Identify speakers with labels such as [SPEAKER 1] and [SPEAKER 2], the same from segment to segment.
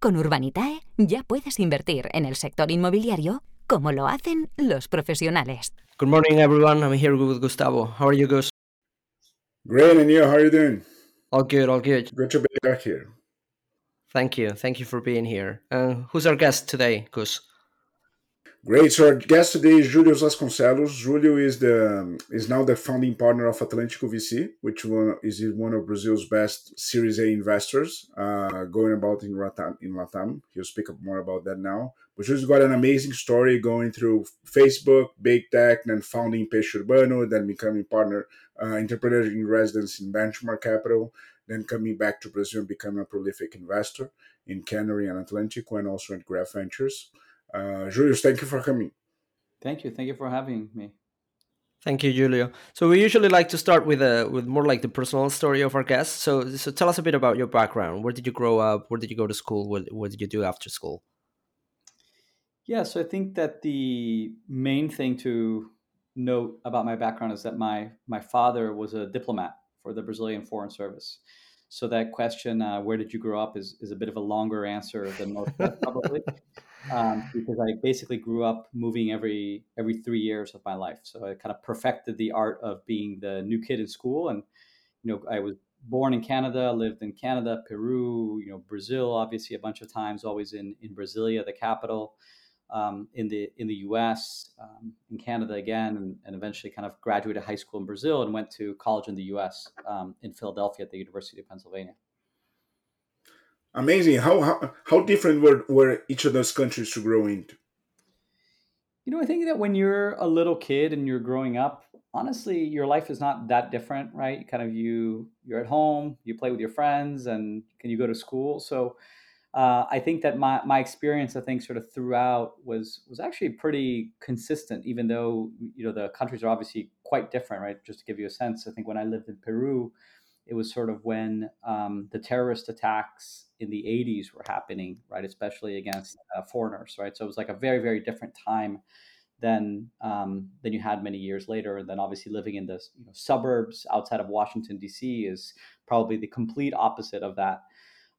[SPEAKER 1] Con Urbanitae ya puedes invertir en el sector inmobiliario como lo hacen los profesionales.
[SPEAKER 2] Good morning, everyone. I'm here with Gustavo. How are you, Gus?
[SPEAKER 3] Great, and you? How are you doing?
[SPEAKER 2] All good, all good.
[SPEAKER 3] Good to be back here.
[SPEAKER 2] Thank you. Thank you for being here. Uh, who's our guest today, Gus?
[SPEAKER 3] Great. So our guest today is Julio Vasconcelos. Julio is the is now the founding partner of Atlantico VC, which one, is one of Brazil's best Series A investors, uh, going about in Latam. In Latam, he'll speak up more about that now. But Julio's got an amazing story going through Facebook, big tech, then founding Peixe Urbano, then becoming partner, uh, entrepreneur in residence in Benchmark Capital, then coming back to Brazil and becoming a prolific investor in Canary and Atlantico, and also at Graph Ventures. Uh, Julius, thank you for coming.
[SPEAKER 4] Thank you. Thank you for having me.
[SPEAKER 2] Thank you, Julio. So we usually like to start with a with more like the personal story of our guests. So so tell us a bit about your background. Where did you grow up? Where did you go to school? What what did you do after school?
[SPEAKER 4] Yeah, so I think that the main thing to note about my background is that my my father was a diplomat for the Brazilian Foreign Service. So that question, uh, where did you grow up, is, is a bit of a longer answer than most probably, um, because I basically grew up moving every every three years of my life. So I kind of perfected the art of being the new kid in school, and you know I was born in Canada, lived in Canada, Peru, you know Brazil, obviously a bunch of times, always in in Brasilia, the capital um, in the in the U.S., um, in Canada again, and, and, eventually kind of graduated high school in Brazil and went to college in the U.S. Um, in Philadelphia at the University of Pennsylvania.
[SPEAKER 3] Amazing! How how, how different were, were each of those countries to grow into?
[SPEAKER 4] You know, I think that when you're a little kid and you're growing up, honestly, your life is not that different, right? Kind of you you're at home, you play with your friends, and can you go to school? So uh, I think that my, my experience, I think, sort of throughout was was actually pretty consistent, even though you know the countries are obviously quite different, right? Just to give you a sense, I think when I lived in Peru, it was sort of when um, the terrorist attacks in the 80s were happening, right? Especially against uh, foreigners, right? So it was like a very very different time than um, than you had many years later. And then obviously living in the you know, suburbs outside of Washington D.C. is probably the complete opposite of that.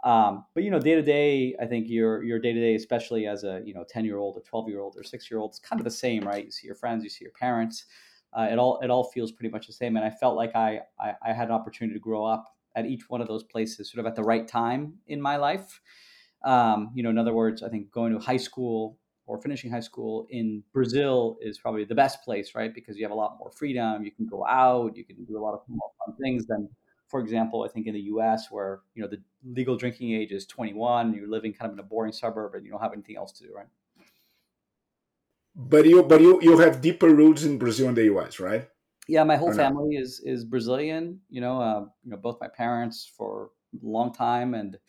[SPEAKER 4] Um, but you know, day to day, I think your your day to day, especially as a you know ten year old or twelve year old or six year old, it's kind of the same, right? You see your friends, you see your parents. Uh, it all it all feels pretty much the same. And I felt like I, I I had an opportunity to grow up at each one of those places, sort of at the right time in my life. Um, you know, in other words, I think going to high school or finishing high school in Brazil is probably the best place, right? Because you have a lot more freedom. You can go out, you can do a lot of fun things than for example, I think in the U.S. where you know the legal drinking age is 21, you're living kind of in a boring suburb and you don't have anything else to do, right?
[SPEAKER 3] But you, but you, you have deeper roots in Brazil and the U.S., right?
[SPEAKER 4] Yeah, my whole family is is Brazilian. You know, uh, you know, both my parents for a long time, and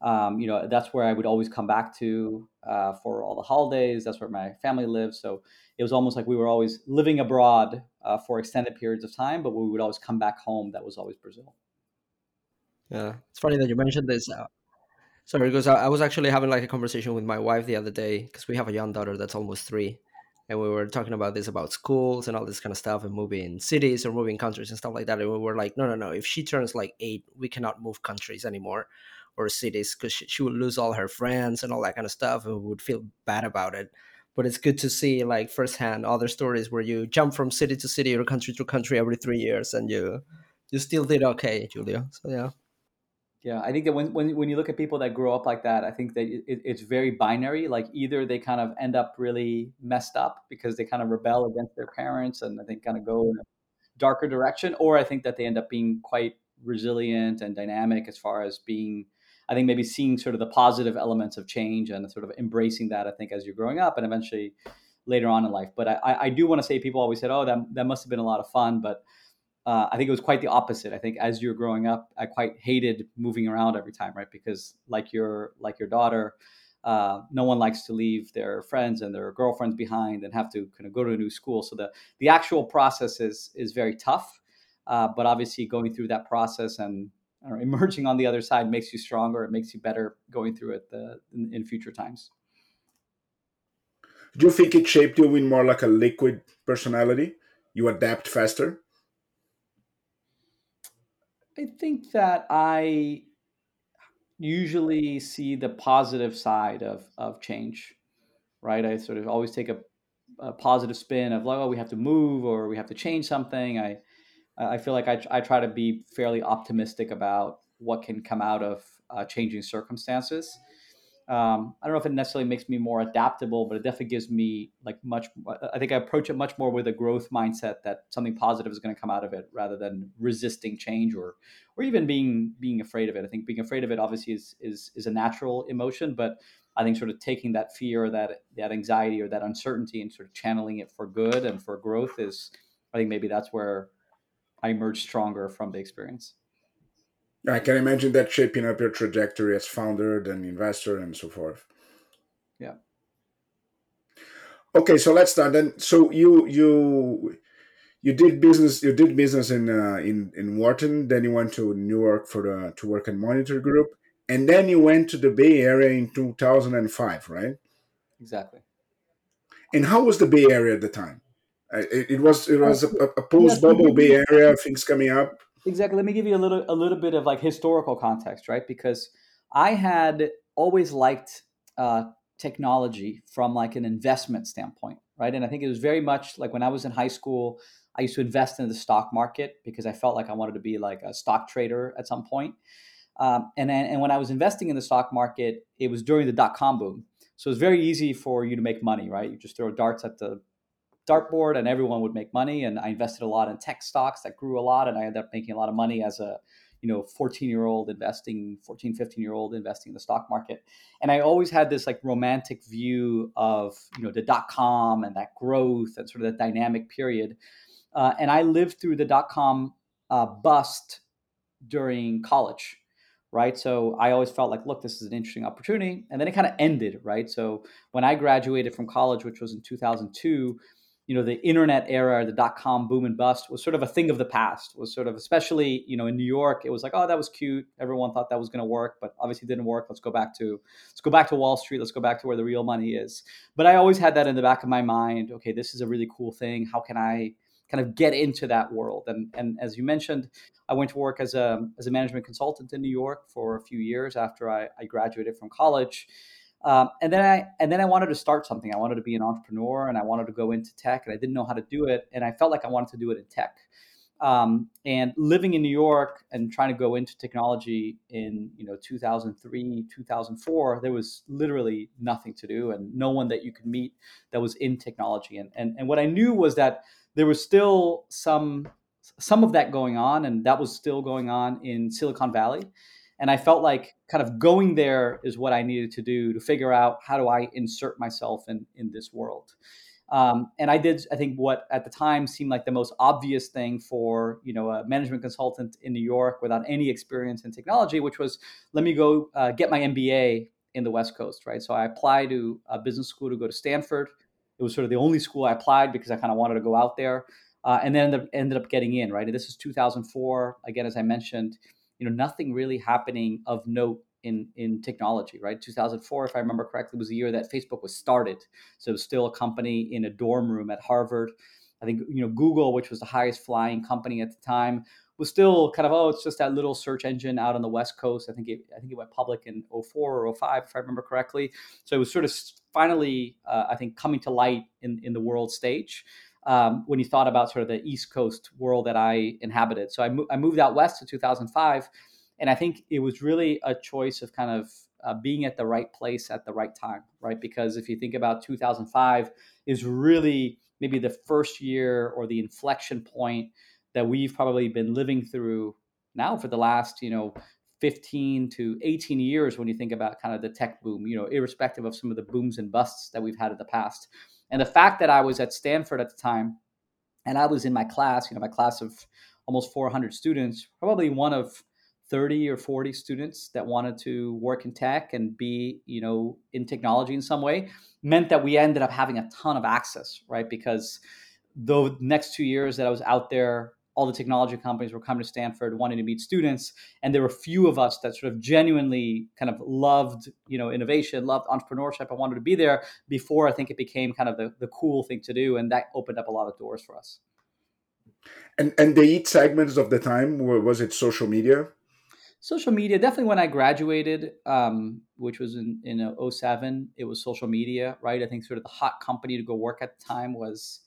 [SPEAKER 4] um, you know, that's where I would always come back to uh, for all the holidays. That's where my family lives. So it was almost like we were always living abroad uh, for extended periods of time, but we would always come back home. That was always Brazil.
[SPEAKER 2] Yeah, it's funny that you mentioned this. Uh, sorry, because I, I, was actually having like a conversation with my wife the other day because we have a young daughter that's almost three, and we were talking about this about schools and all this kind of stuff and moving cities or moving countries and stuff like that. And we were like, no, no, no. If she turns like eight, we cannot move countries anymore or cities because she, she would lose all her friends and all that kind of stuff, and would feel bad about it but it's good to see like firsthand other stories where you jump from city to city or country to country every three years and you you still did okay Julio so yeah.
[SPEAKER 4] Yeah i think that when, when, when you look at people that grow up like that i think that it, it's very binary like either they kind of end up really messed up because they kind of rebel against their parents and i think kind of go in a darker direction or i think that they end up being quite resilient and dynamic as far as being I think maybe seeing sort of the positive elements of change and sort of embracing that, I think, as you're growing up and eventually later on in life. But I, I do want to say people always said, oh, that, that must have been a lot of fun. But uh, I think it was quite the opposite. I think as you're growing up, I quite hated moving around every time, right? Because like your like your daughter, uh, no one likes to leave their friends and their girlfriends behind and have to kind of go to a new school. So the the actual process is is very tough, uh, but obviously going through that process and know, emerging on the other side makes you stronger. It makes you better going through it the, uh, in, in future times.
[SPEAKER 3] Do you think it shaped you in more like a liquid personality? You adapt faster.
[SPEAKER 4] I think that I usually see the positive side of of change, right? I sort of always take a, a positive spin of like, oh, we have to move or we have to change something. I I feel like I, I try to be fairly optimistic about what can come out of uh, changing circumstances. Um, I don't know if it necessarily makes me more adaptable, but it definitely gives me like much. I think I approach it much more with a growth mindset that something positive is going to come out of it, rather than resisting change or, or even being being afraid of it. I think being afraid of it obviously is is is a natural emotion, but I think sort of taking that fear, or that that anxiety, or that uncertainty, and sort of channeling it for good and for growth is. I think maybe that's where I emerged stronger from the experience.
[SPEAKER 3] I can imagine that shaping up your trajectory as founder, then investor, and so forth.
[SPEAKER 4] Yeah.
[SPEAKER 3] Okay, so let's start then. So you you you did business you did business in uh, in in Wharton, then you went to New York for the to work in Monitor Group, and then you went to the Bay Area in two thousand and five, right?
[SPEAKER 4] Exactly.
[SPEAKER 3] And how was the Bay Area at the time? It, it was it was a, a post bubble Bay Area things coming up.
[SPEAKER 4] Exactly. Let me give you a little a little bit of like historical context, right? Because I had always liked uh, technology from like an investment standpoint, right? And I think it was very much like when I was in high school, I used to invest in the stock market because I felt like I wanted to be like a stock trader at some point. Um, and then, and when I was investing in the stock market, it was during the dot com boom. So it's very easy for you to make money, right? You just throw darts at the dartboard and everyone would make money. And I invested a lot in tech stocks that grew a lot. And I ended up making a lot of money as a, you know, 14 year old investing, 14, 15 year old investing in the stock market. And I always had this like romantic view of, you know, the dot com and that growth and sort of that dynamic period. Uh, and I lived through the dot com uh, bust during college right? So I always felt like, look, this is an interesting opportunity. And then it kind of ended, right? So when I graduated from college, which was in 2002, you know the internet era the dot com boom and bust was sort of a thing of the past. Was sort of especially you know in new york it was like oh that was cute. Everyone thought that was going to work but obviously didn't work. Let's go back to let's go back to wall street. Let's go back to where the real money is. But i always had that in the back of my mind. Okay this is a really cool thing. How can i kind of get into that world? And and as you mentioned i went to work as a as a management consultant in new york for a few years after i, I graduated from college um, and then I and then I wanted to start something. I wanted to be an entrepreneur, and I wanted to go into tech, and I didn't know how to do it. And I felt like I wanted to do it in tech. Um, and living in New York and trying to go into technology in you know 2003, 2004, there was literally nothing to do, and no one that you could meet that was in technology. And and and what I knew was that there was still some some of that going on, and that was still going on in Silicon Valley. And I felt like kind of going there is what I needed to do to figure out how do I insert myself in, in this world. Um, and I did, I think, what at the time seemed like the most obvious thing for you know a management consultant in New York without any experience in technology, which was let me go uh, get my MBA in the West Coast, right? So I applied to a business school to go to Stanford. It was sort of the only school I applied because I kind of wanted to go out there, uh, and then ended up, ended up getting in, right? And this is 2004. Again, as I mentioned, you know nothing really happening of note in in technology right? 2004 if i remember correctly was the year that facebook was started. So it was still a company in a dorm room at harvard. I think you know google which was the highest flying company at the time was still kind of oh it's just that little search engine out on the west coast. I think it i think it went public in 04 or 05 if i remember correctly. So it was sort of finally uh, i think coming to light in in the world stage um, when you thought about sort of the East Coast world that I inhabited. So I, mo- I moved out west to 2005, and I think it was really a choice of kind of uh, being at the right place at the right time, right? Because if you think about 2005, is really maybe the first year or the inflection point that we've probably been living through now for the last, you know, 15 to 18 years when you think about kind of the tech boom, you know, irrespective of some of the booms and busts that we've had in the past. And the fact that I was at Stanford at the time, and I was in my class, you know, my class of almost 400 students, probably one of 30 or 40 students that wanted to work in tech and be you know in technology in some way meant that we ended up having a ton of access right? Because the next two years that i was out there all the technology companies were coming to stanford wanting to meet students and there were a few of us that sort of genuinely kind of loved you know innovation loved entrepreneurship i wanted to be there before i think it became kind of the, the cool thing to do and that opened up a lot of doors for us.
[SPEAKER 3] And and the eat segments of the time? Was it social media?
[SPEAKER 4] Social media definitely when i graduated um, which was in, in 07 it was social media right? I think sort of the hot company to go work at the time was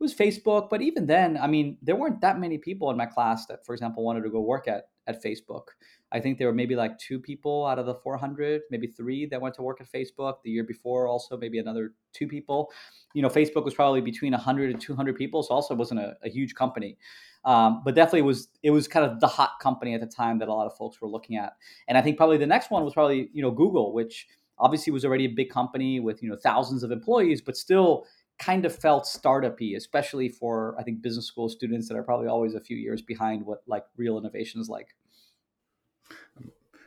[SPEAKER 4] was facebook but even then i mean there weren't that many people in my class that for example wanted to go work at at facebook. I think there were maybe like two people out of the 400 maybe three that went to work at facebook. The year before also maybe another two people. You know facebook was probably between 100 and 200 people so also wasn't a, a huge company. Um, but definitely was it was kind of the hot company at the time that a lot of folks were looking at. And I think probably the next one was probably you know Google, which obviously was already a big company with you know thousands of employees, but still kind of felt startupy, especially for I think business school students that are probably always a few years behind what like real innovation is like.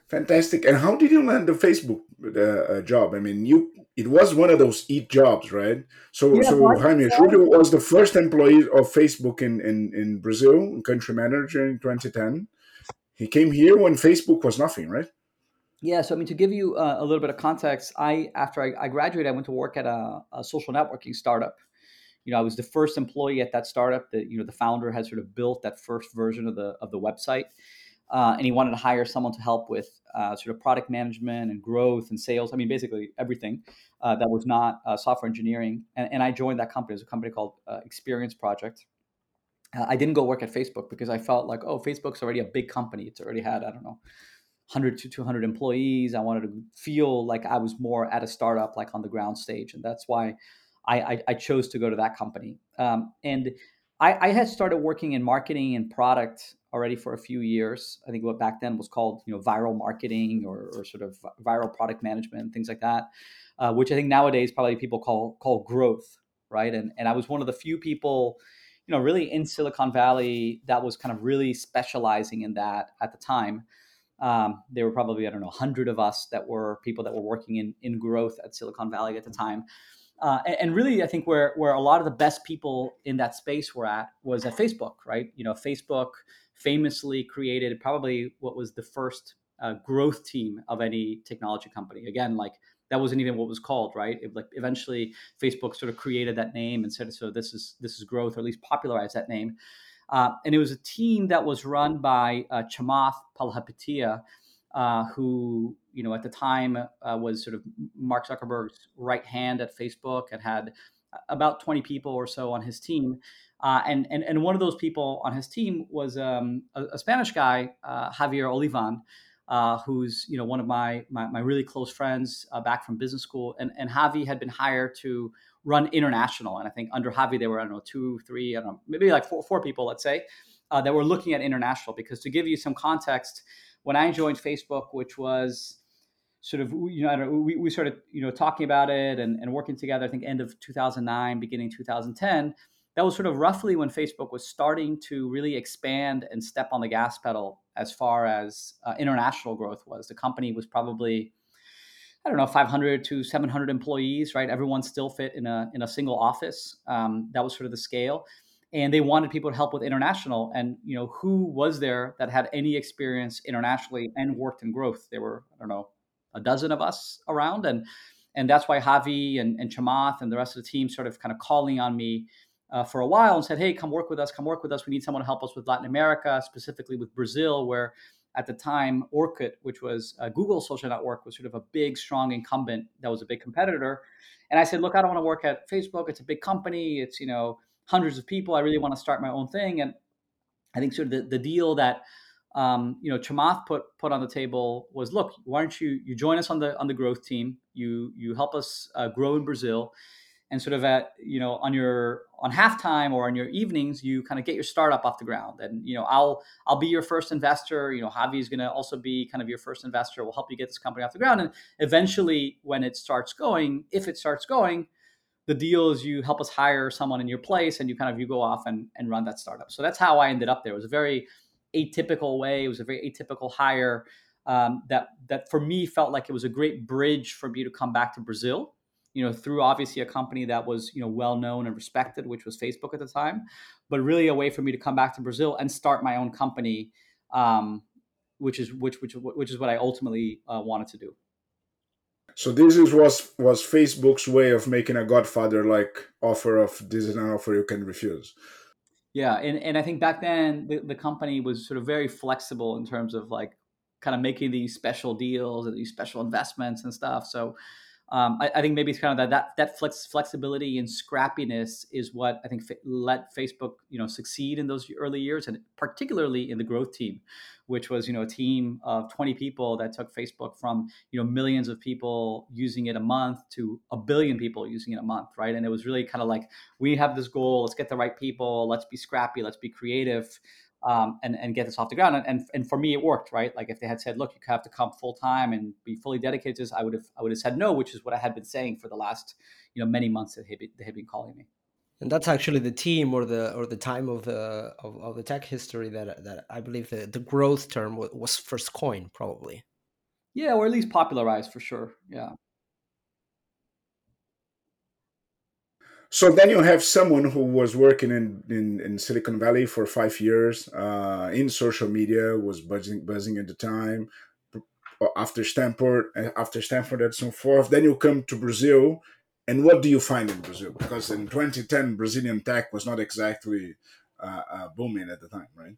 [SPEAKER 3] Fantastic. And how did you land the Facebook uh, job? I mean, you it was one of those eat jobs, right? So, yeah, so Jaime Julio was the first employee of Facebook in, in, in Brazil, country manager in 2010. He came here when Facebook was nothing, right?
[SPEAKER 4] Yeah, so I mean, to give you uh, a little bit of context, I after I, I graduated, I went to work at a, a, social networking startup. You know, I was the first employee at that startup. That you know, the founder had sort of built that first version of the of the website uh, and he wanted to hire someone to help with uh, sort of product management and growth and sales. I mean, basically everything uh, that was not uh, software engineering. And, and, I joined that company. It was a company called uh, Experience Project. I didn't go work at Facebook because I felt like, oh, Facebook's already a big company. It's already had, I don't know, 100 to 200 employees. I wanted to feel like I was more at a startup, like on the ground stage. And that's why I, I, I chose to go to that company. Um, and I, I had started working in marketing and product already for a few years. I think what back then was called, you know, viral marketing or, or sort of viral product management, things like that, uh, which I think nowadays probably people call call growth, right? And and I was one of the few people, you know, really in Silicon Valley that was kind of really specializing in that at the time. Um, there were probably I don't know, hundred of us that were people that were working in in growth at Silicon Valley at the time. Uh, and, and, really, I think where where a lot of the best people in that space were at was at Facebook, right? You know, Facebook famously created probably what was the first uh, growth team of any technology company. Again, like that wasn't even what was called, right? It, like eventually, Facebook sort of created that name and said, "So this is this is growth," or at least popularized that name. Uh, and it was a team that was run by uh, Chamath Palihapitiya, uh, who you know at the time uh, was sort of Mark Zuckerberg's right hand at Facebook and had about 20 people or so on his team. Uh, and, and, and one of those people on his team was um, a, a, Spanish guy, uh, Javier Olivan, uh, who's you know one of my my, my really close friends uh, back from business school. And, and Javi had been hired to run international. And I think under Javi there were I don't know two, three, I don't know maybe like four four people, let's say, uh, that were looking at international. Because to give you some context, when I joined Facebook, which was sort of you know we, we started you know talking about it and, and working together i think end of 2009 beginning 2010 that was sort of roughly when Facebook was starting to really expand and step on the gas pedal as far as uh, international growth was. The company was probably, I don't know, 500 to 700 employees, right? Everyone still fit in a in a single office. Um, that was sort of the scale, and they wanted people to help with international. And you know, who was there that had any experience internationally and worked in growth? There were, I don't know, a dozen of us around, and and that's why Javi and, and Chamath and the rest of the team sort of kind of calling on me uh, for a while and said, "Hey, come work with us. Come work with us. We need someone to help us with Latin America, specifically with Brazil, where at the time Orkut, which was a Google social network, was sort of a big, strong incumbent that was a big competitor." And I said, "Look, I don't want to work at Facebook. It's a big company. It's you know hundreds of people. I really want to start my own thing." And I think sort of the, the deal that um, you know Chamath put put on the table was, "Look, why don't you you join us on the on the growth team? You you help us uh, grow in Brazil." And sort of at you know on your on halftime or on your evenings you kind of get your startup off the ground. And you know i'll i'll be your first investor. You know javi is going to also be kind of your first investor. We'll help you get this company off the ground. And eventually when it starts going if it starts going the deal is you help us hire someone in your place and you kind of you go off and, and run that startup. So that's how i ended up there. It was a very atypical way. It was a very atypical hire um, that that for me felt like it was a great bridge for me to come back to Brazil. You know, through obviously a company that was you know well known and respected, which was Facebook at the time, but really a way for me to come back to Brazil and start my own company, um, which is which which which is what I ultimately uh, wanted to do.
[SPEAKER 3] So this is was was Facebook's way of making a Godfather like offer of this is an offer you can refuse.
[SPEAKER 4] Yeah, and, and I think back then the, the company was sort of very flexible in terms of like kind of making these special deals and these special investments and stuff. So um, I, I, think maybe it's kind of that that, that flex, flexibility and scrappiness is what I think let Facebook you know succeed in those early years, and particularly in the growth team, which was you know a team of 20 people that took Facebook from you know millions of people using it a month to a billion people using it a month, right? And it was really kind of like we have this goal, let's get the right people, let's be scrappy, let's be creative um, and and get this off the ground. And, and and for me, it worked, right? Like if they had said, "Look, you have to come full time and be fully dedicated," to this, I would have I would have said no, which is what I had been saying for the last you know many months that they had been calling me.
[SPEAKER 2] And that's actually the team or the or the time of the of, of the tech history that that I believe the, the growth term was first coined, probably.
[SPEAKER 4] Yeah, or at least popularized for sure. Yeah.
[SPEAKER 3] So then you have someone who was working in, in, in Silicon Valley for five years uh, in social media, was buzzing buzzing at the time. After Stanford, after Stanford, and so forth. Then you come to Brazil, and what do you find in Brazil? Because in 2010, Brazilian tech was not exactly uh, uh, booming at the time, right?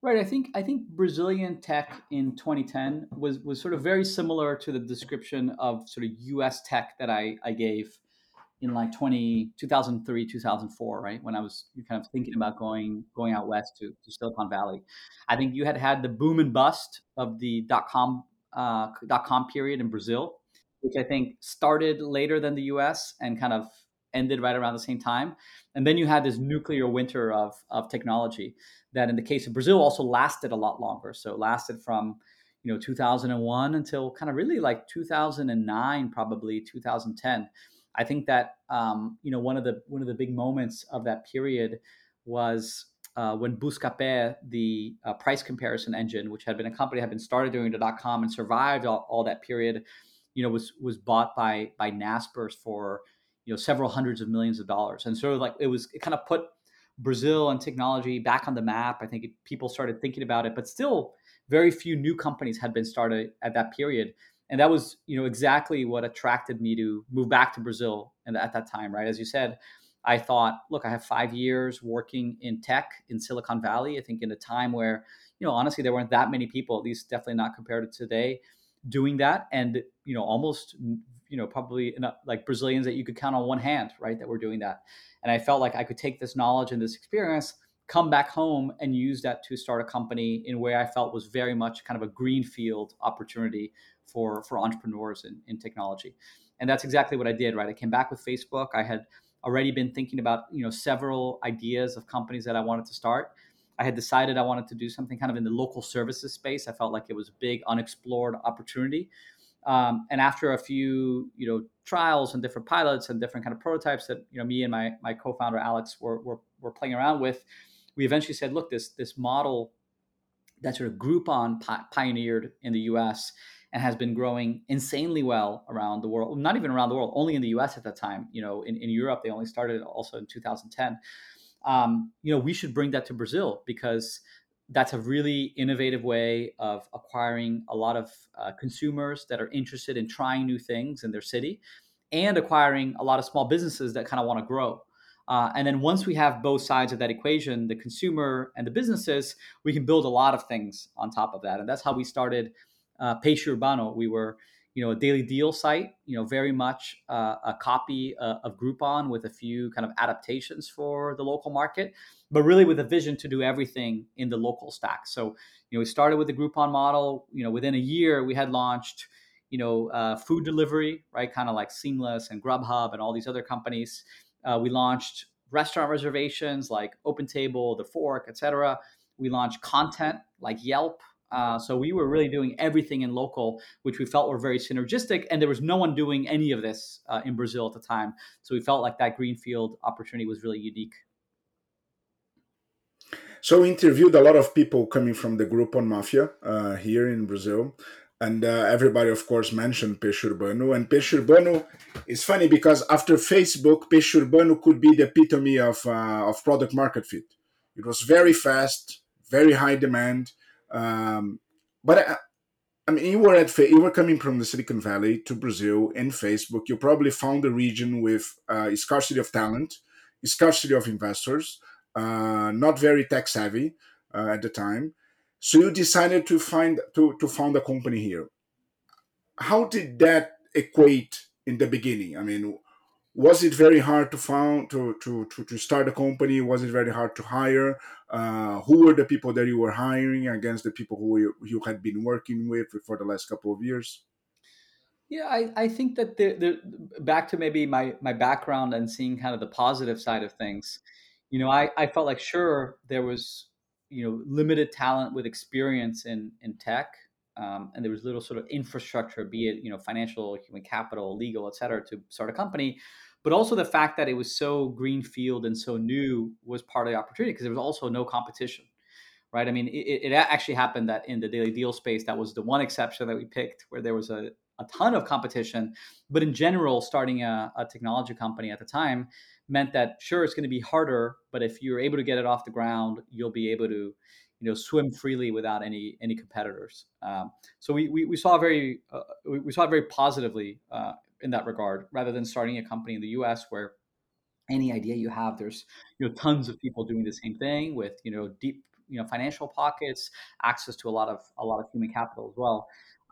[SPEAKER 4] Right. I think I think Brazilian tech in 2010 was was sort of very similar to the description of sort of U.S. tech that I I gave in like 20, 2003, 2004, right? When I was kind of thinking about going going out west to, to Silicon Valley. I think you had had the boom and bust of the dot com uh, dot com period in Brazil, which I think started later than the U.S. and kind of ended right around the same time. And then you had this nuclear winter of of technology that, in the case of Brazil, also lasted a lot longer. So it lasted from you know 2001 until kind of really like 2009, probably 2010 I think that um, you know one of the one of the big moments of that period was uh, when Buscapé, the uh, price comparison engine, which had been a company had been started during the dot com and survived all, all, that period, you know, was was bought by by Naspers for you know several hundreds of millions of dollars, and so like it was it kind of put Brazil and technology back on the map. I think it, people started thinking about it, but still, very few new companies had been started at that period and that was you know exactly what attracted me to move back to Brazil and at that time, right? As you said, I thought, look, I have five years working in tech in Silicon Valley. I think in a time where you know honestly there weren't that many people, at least definitely not compared to today, doing that, and you know almost you know probably like Brazilians that you could count on one hand, right? That were doing that, and I felt like I could take this knowledge and this experience come back home and use that to start a company in where I felt was very much kind of a greenfield opportunity for for entrepreneurs in, in technology. And that's exactly what I did, right? I came back with Facebook. I had already been thinking about, you know, several ideas of companies that I wanted to start. I had decided I wanted to do something kind of in the local services space. I felt like it was a big unexplored opportunity. Um, and after a few, you know, trials and different pilots and different kind of prototypes that you know me and my my co-founder Alex were, were, were playing around with, we eventually said, look, this this model that sort of Groupon pi- pioneered in the U.S. and has been growing insanely well around the world. Not even around the world, only in the U.S. at that time. You know, in, in Europe they only started also in 2010. Um, you know, we should bring that to Brazil because that's a really innovative way of acquiring a lot of uh, consumers that are interested in trying new things in their city and acquiring a lot of small businesses that kind of want to grow uh, and then once we have both sides of that equation, the consumer and the businesses, we can build a lot of things on top of that. And that's how we started uh, Urbano. We were, you know, a daily deal site, you know, very much uh, a copy uh, of Groupon with a few kind of adaptations for the local market, but really with a vision to do everything in the local stack. So, you know, we started with the Groupon model. You know, within a year, we had launched you know, uh, food delivery, right? Kind of like Seamless and Grubhub and all these other companies. Uh, we launched restaurant reservations like OpenTable, The Fork, etc. We launched content like Yelp. Uh, so we were really doing everything in local, which we felt were very synergistic, and there was no one doing any of this uh, in Brazil at the time. So we felt like that greenfield opportunity was really unique.
[SPEAKER 3] So we interviewed a lot of people coming from the Groupon Mafia uh, here in Brazil. And uh, everybody, of course, mentioned Peixe Urbano. And Peixe Urbano is funny because after Facebook, Peixe Urbano could be the epitome of, uh, of product market fit. It was very fast, very high demand. Um, but I, I mean, you were at you were coming from the Silicon Valley to Brazil in Facebook. You probably found a region with uh, scarcity of talent, scarcity of investors, uh, not very tech savvy uh, at the time. So you decided to find to, to found a company here. How did that equate in the beginning? I mean, was it very hard to found to, to, to, to start a company? Was it very hard to hire? Uh, who were the people that you were hiring against the people who you, you had been working with for the last couple of years?
[SPEAKER 4] Yeah, I, I think that the, the back to maybe my my background and seeing kind of the positive side of things, you know, I, I felt like sure there was you know limited talent with experience in in tech um, and there was little sort of infrastructure be it you know financial human capital legal et cetera to start a company. But also the fact that it was so greenfield and so new was part of the opportunity because there was also no competition right? I mean it, it actually happened that in the daily deal space that was the one exception that we picked where there was a, a ton of competition. But in general starting a, a technology company at the time meant that sure it's going to be harder, but if you're able to get it off the ground, you'll be able to you know swim freely without any any competitors. Um, so we, we, we saw very uh, we, we, saw it very positively uh, in that regard, rather than starting a company in the U.S. where any idea you have, there's you know tons of people doing the same thing with you know deep you know financial pockets, access to a lot of a lot of human capital as well.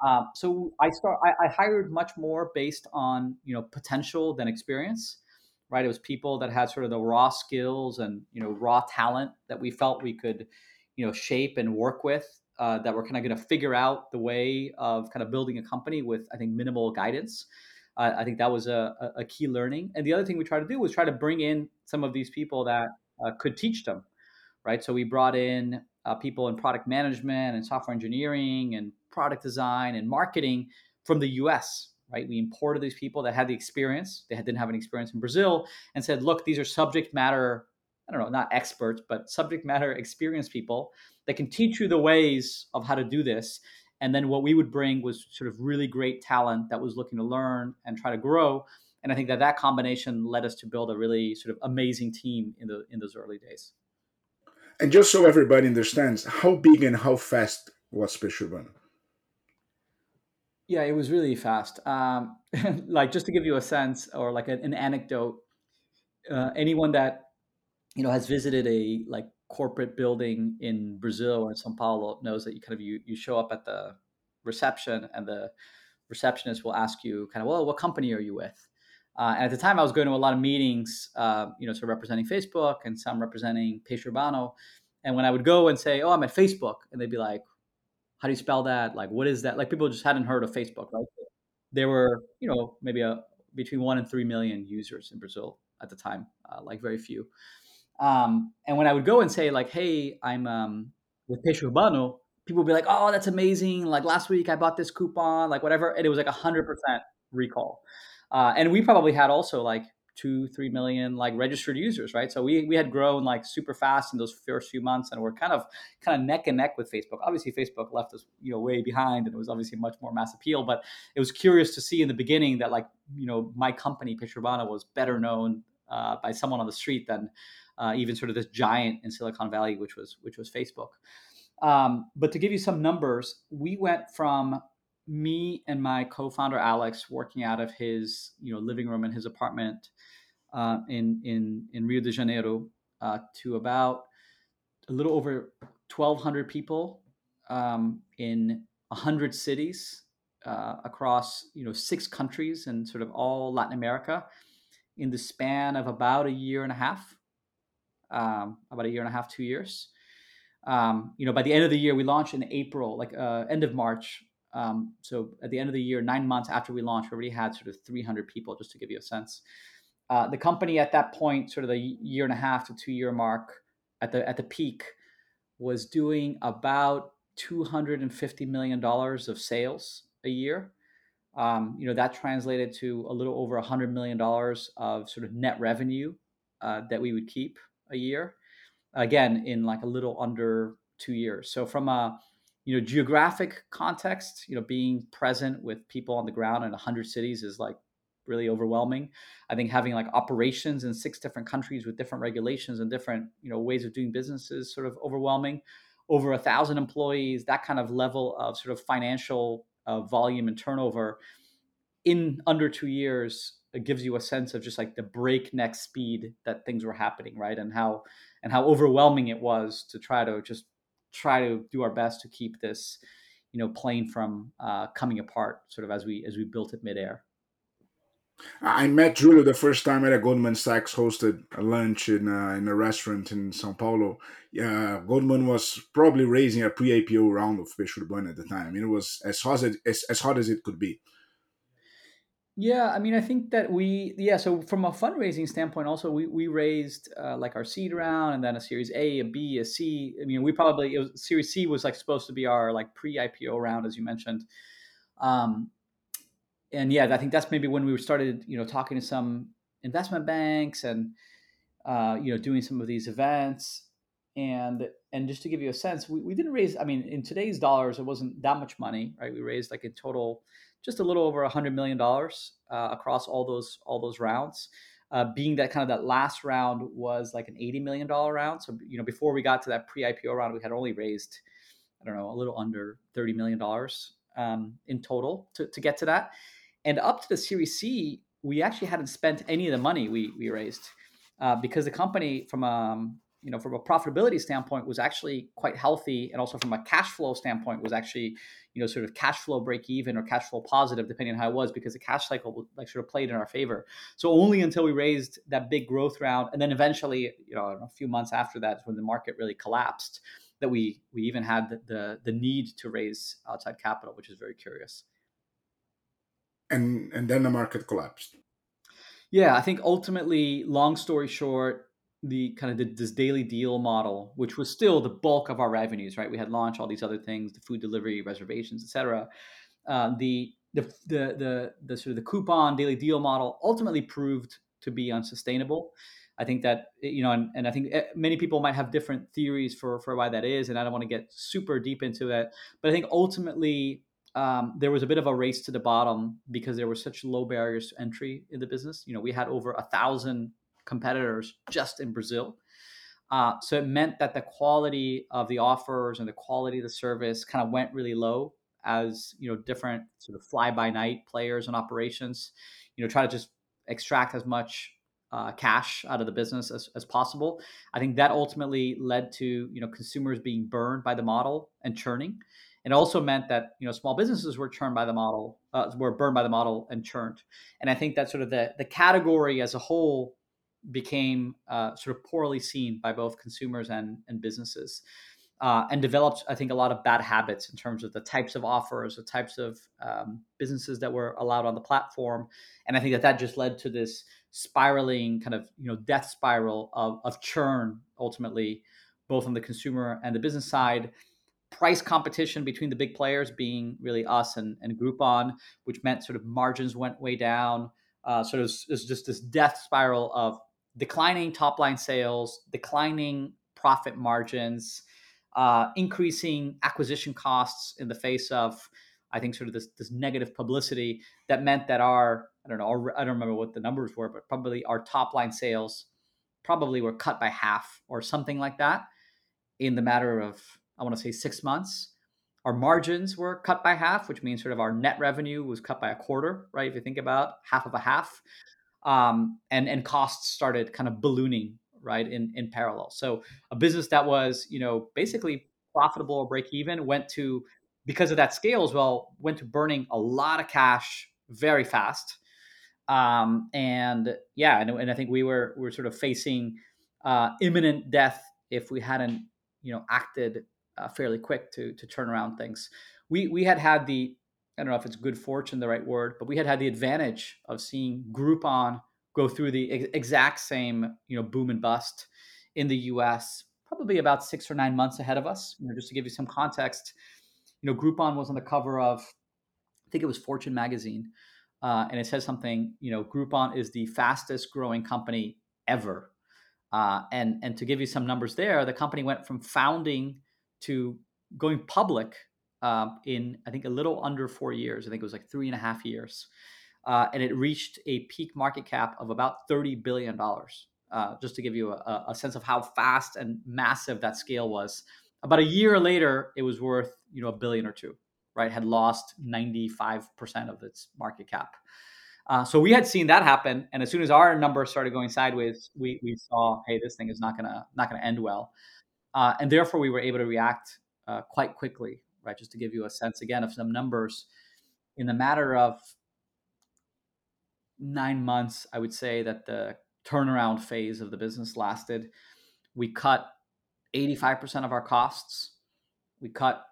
[SPEAKER 4] Um, so I start I, I hired much more based on you know potential than experience right? It was people that had sort of the raw skills and you know raw talent that we felt we could you know shape and work with uh, that were kind of going to figure out the way of kind of building a company with I think minimal guidance. Uh, I think that was a, a, key learning. And the other thing we tried to do was try to bring in some of these people that uh, could teach them, right? So we brought in uh, people in product management and software engineering and product design and marketing from the U.S right? We imported these people that had the experience. They didn't have any experience in Brazil and said, look, these are subject matter, I don't know, not experts, but subject matter experienced people that can teach you the ways of how to do this. And then what we would bring was sort of really great talent that was looking to learn and try to grow. And I think that that combination led us to build a really sort of amazing team in the in those early days.
[SPEAKER 3] And just so everybody understands, how big and how fast was Urbano?
[SPEAKER 4] Yeah, it was really fast. Um, like just to give you a sense or like an, an anecdote, uh, anyone that you know has visited a like corporate building in Brazil or in São Paulo knows that you kind of you you show up at the reception and the receptionist will ask you kind of well what company are you with uh, and at the time I was going to a lot of meetings uh, you know so representing Facebook and some representing Peixe Urbano and when I would go and say oh I'm at Facebook and they'd be like how do you spell that? Like, what is that? Like, people just hadn't heard of Facebook, right? There were, you know, maybe a between one and three million users in Brazil at the time, uh, like very few. Um, and when I would go and say, like, hey, I'm um, with Peixe Urbano, people would be like, oh, that's amazing. Like last week I bought this coupon, like whatever. And it was like a hundred percent recall. Uh, and we probably had also like two, three million like registered users, right? So we we had grown like super fast in those first few months, and we're kind of kind of neck and neck with Facebook. Obviously, Facebook left us you know way behind, and it was obviously much more mass appeal. But it was curious to see in the beginning that like you know my company Peixe was better known uh, by someone on the street than uh, even sort of this giant in Silicon Valley, which was which was Facebook. Um, but to give you some numbers, we went from me and my co-founder Alex working out of his you know living room in his apartment uh, in in in Rio de Janeiro uh, to about a little over 1,200 people um, in 100 cities uh, across you know six countries and sort of all Latin America in the span of about a year and a half, um, about a year and a half, two years. Um, you know, by the end of the year, we launched in April, like uh, end of March. Um, so at the end of the year, nine months after we launched, we already had sort of 300 people, just to give you a sense. Uh, the company at that point, sort of the year and a half to two year mark at the at the peak, was doing about 250 million dollars of sales a year. Um, you know that translated to a little over 100 million dollars of sort of net revenue uh, that we would keep a year. again in like a little under two years. So from a you know geographic context, you know being present with people on the ground in 100 cities is like really overwhelming. I think having like operations in six different countries with different regulations and different you know ways of doing business is sort of overwhelming. Over a thousand employees, that kind of level of sort of financial uh, volume and turnover in under two years it gives you a sense of just like the breakneck speed that things were happening right and how and how overwhelming it was to try to just try to do our best to keep this you know plane from uh, coming apart sort of as we as we built it midair
[SPEAKER 3] I met Julio the first time at a Goldman Sachs hosted a lunch in a, in a restaurant in Sao Paulo. Yeah, Goldman was probably raising a pre-IPO round of Peixe Urbano at the time. It was as hot as, as, as hot as it could be.
[SPEAKER 4] Yeah, I mean, I think that we, yeah. So from a fundraising standpoint, also we we raised uh, like our seed round, and then a Series A, a B, a C. I mean, we probably it was, Series C was like supposed to be our like pre-IPO round, as you mentioned. Um, and yeah, I think that's maybe when we started, you know, talking to some investment banks and uh, you know doing some of these events. And and just to give you a sense, we, we didn't raise. I mean, in today's dollars, it wasn't that much money, right? We raised like a total just a little over a hundred million dollars uh, across all those all those rounds. Uh, being that kind of that last round was like an eighty million dollar round. So you know before we got to that pre IPO round, we had only raised I don't know a little under thirty million dollars um, in total to, to get to that. And up to the Series C, we actually hadn't spent any of the money we we raised uh, because the company from um, you know from a profitability standpoint was actually quite healthy and also from a cash flow standpoint was actually you know sort of cash flow break even or cash flow positive depending on how it was because the cash cycle like sort of played in our favor. So only until we raised that big growth round and then eventually you know a few months after that when the market really collapsed that we we even had the, the, the need to raise outside capital which is very curious.
[SPEAKER 3] And and then the market collapsed.
[SPEAKER 4] Yeah i think ultimately long story short the kind of the, this daily deal model, which was still the bulk of our revenues, right? We had launched all these other things, the food delivery, reservations, etc. Uh, the, the the the the sort of the coupon daily deal model ultimately proved to be unsustainable. I think that you know, and, and I think eh, many people might have different theories for for why that is, and I don't want to get super deep into it. But I think ultimately um, there was a bit of a race to the bottom because there were such low barriers to entry in the business. You know, we had over a thousand competitors just in Brazil. Uh, so it meant that the quality of the offers and the quality of the service kind of went really low as you know different sort of fly by night players and operations you know try to just extract as much uh, cash out of the business as, as possible. I think that ultimately led to you know consumers being burned by the model and churning. It also meant that you know small businesses were churned by the model uh, were burned by the model and churned. And i think that sort of the the category as a whole became uh, sort of poorly seen by both consumers and, and businesses. Uh, and developed, I think, a lot of bad habits in terms of the types of offers, the types of um, businesses that were allowed on the platform, and I think that that just led to this spiraling kind of you know death spiral of, of churn ultimately, both on the consumer and the business side. Price competition between the big players being really us and, and Groupon, which meant sort of margins went way down. Uh, sort of is just this death spiral of declining top line sales, declining profit margins, uh, increasing acquisition costs in the face of, I think, sort of this, this negative publicity that meant that our, I don't know, our, I don't remember what the numbers were, but probably our top line sales probably were cut by half or something like that in the matter of, I want to say six months. Our margins were cut by half, which means sort of our net revenue was cut by a quarter, right? If you think about half of a half um, and and costs started kind of ballooning right in in parallel. So a business that was you know basically profitable or break even went to because of that scale as well went to burning a lot of cash very fast. Um, and yeah, and, and I think we were we were sort of facing uh, imminent death if we hadn't you know acted uh, fairly quick to to turn around things. We we had had the I don't know if it's good fortune the right word, but we had had the advantage of seeing Groupon go through the ex- exact same you know boom and bust in the U.S. Probably about six or nine months ahead of us. You know, just to give you some context, you know, Groupon was on the cover of I think it was Fortune magazine, uh, and it says something. You know, Groupon is the fastest growing company ever. Uh, and and to give you some numbers there, the company went from founding to going public um, in I think a little under four years. I think it was like three and a half years, uh, and it reached a peak market cap of about thirty billion dollars. Uh, just to give you a, a, sense of how fast and massive that scale was. About a year later, it was worth you know a billion or two. Right, had lost ninety five percent of its market cap. Uh, so we had seen that happen, and as soon as our numbers started going sideways, we we saw, hey, this thing is not gonna not gonna end well, uh, and therefore we were able to react uh, quite quickly, right? Just to give you a sense again of some numbers, in the matter of nine months, I would say that the turnaround phase of the business lasted. We cut 85% of our costs. We cut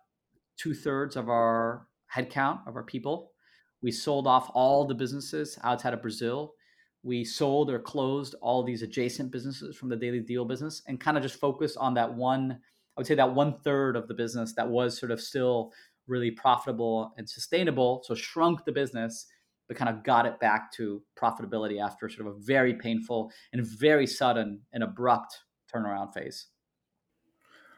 [SPEAKER 4] two thirds of our headcount of our people. We sold off all the businesses outside of Brazil. We sold or closed all these adjacent businesses from the daily deal business and kind of just focused on that one, I would say that one third of the business that was sort of still really profitable and sustainable. So shrunk the business but kind of got it back to profitability after sort of a very painful and very sudden and abrupt turnaround phase.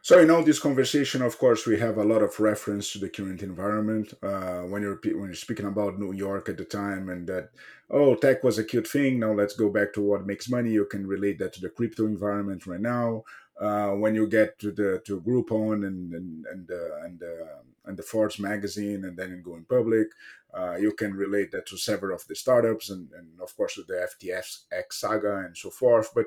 [SPEAKER 3] So in all this conversation, of course, we have a lot of reference to the current environment. Uh, when you're when you're speaking about New York at the time, and that oh, tech was a cute thing. Now let's go back to what makes money. You can relate that to the crypto environment right now. Uh, when you get to the to Groupon and and and uh, and, uh, and the Forbes magazine, and then going public, uh, you can relate that to several of the startups and, and of course to the FTX saga and so forth. But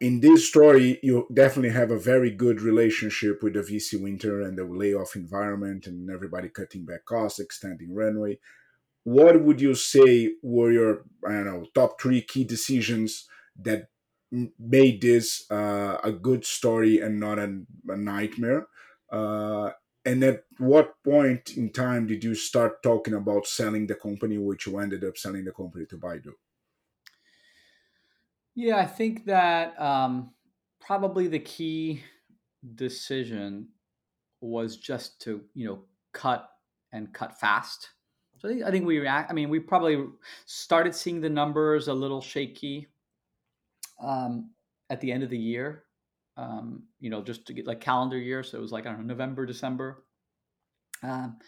[SPEAKER 3] in this story, you definitely have a very good relationship with the VC winter and the layoff environment and everybody cutting back costs, extending runway. What would you say were your I don't know top three key decisions that made this uh, a good story and not a, a nightmare? Uh, and at what point in time did you start talking about selling the company, which you ended up selling the company to Baidu?
[SPEAKER 4] Yeah, I think that um, probably the key decision was just to you know cut and cut fast. So I think, I think we react. I mean, we probably started seeing the numbers a little shaky um, at the end of the year um, you know, just to get like calendar year. So it was like, I don't know, November, December. Um,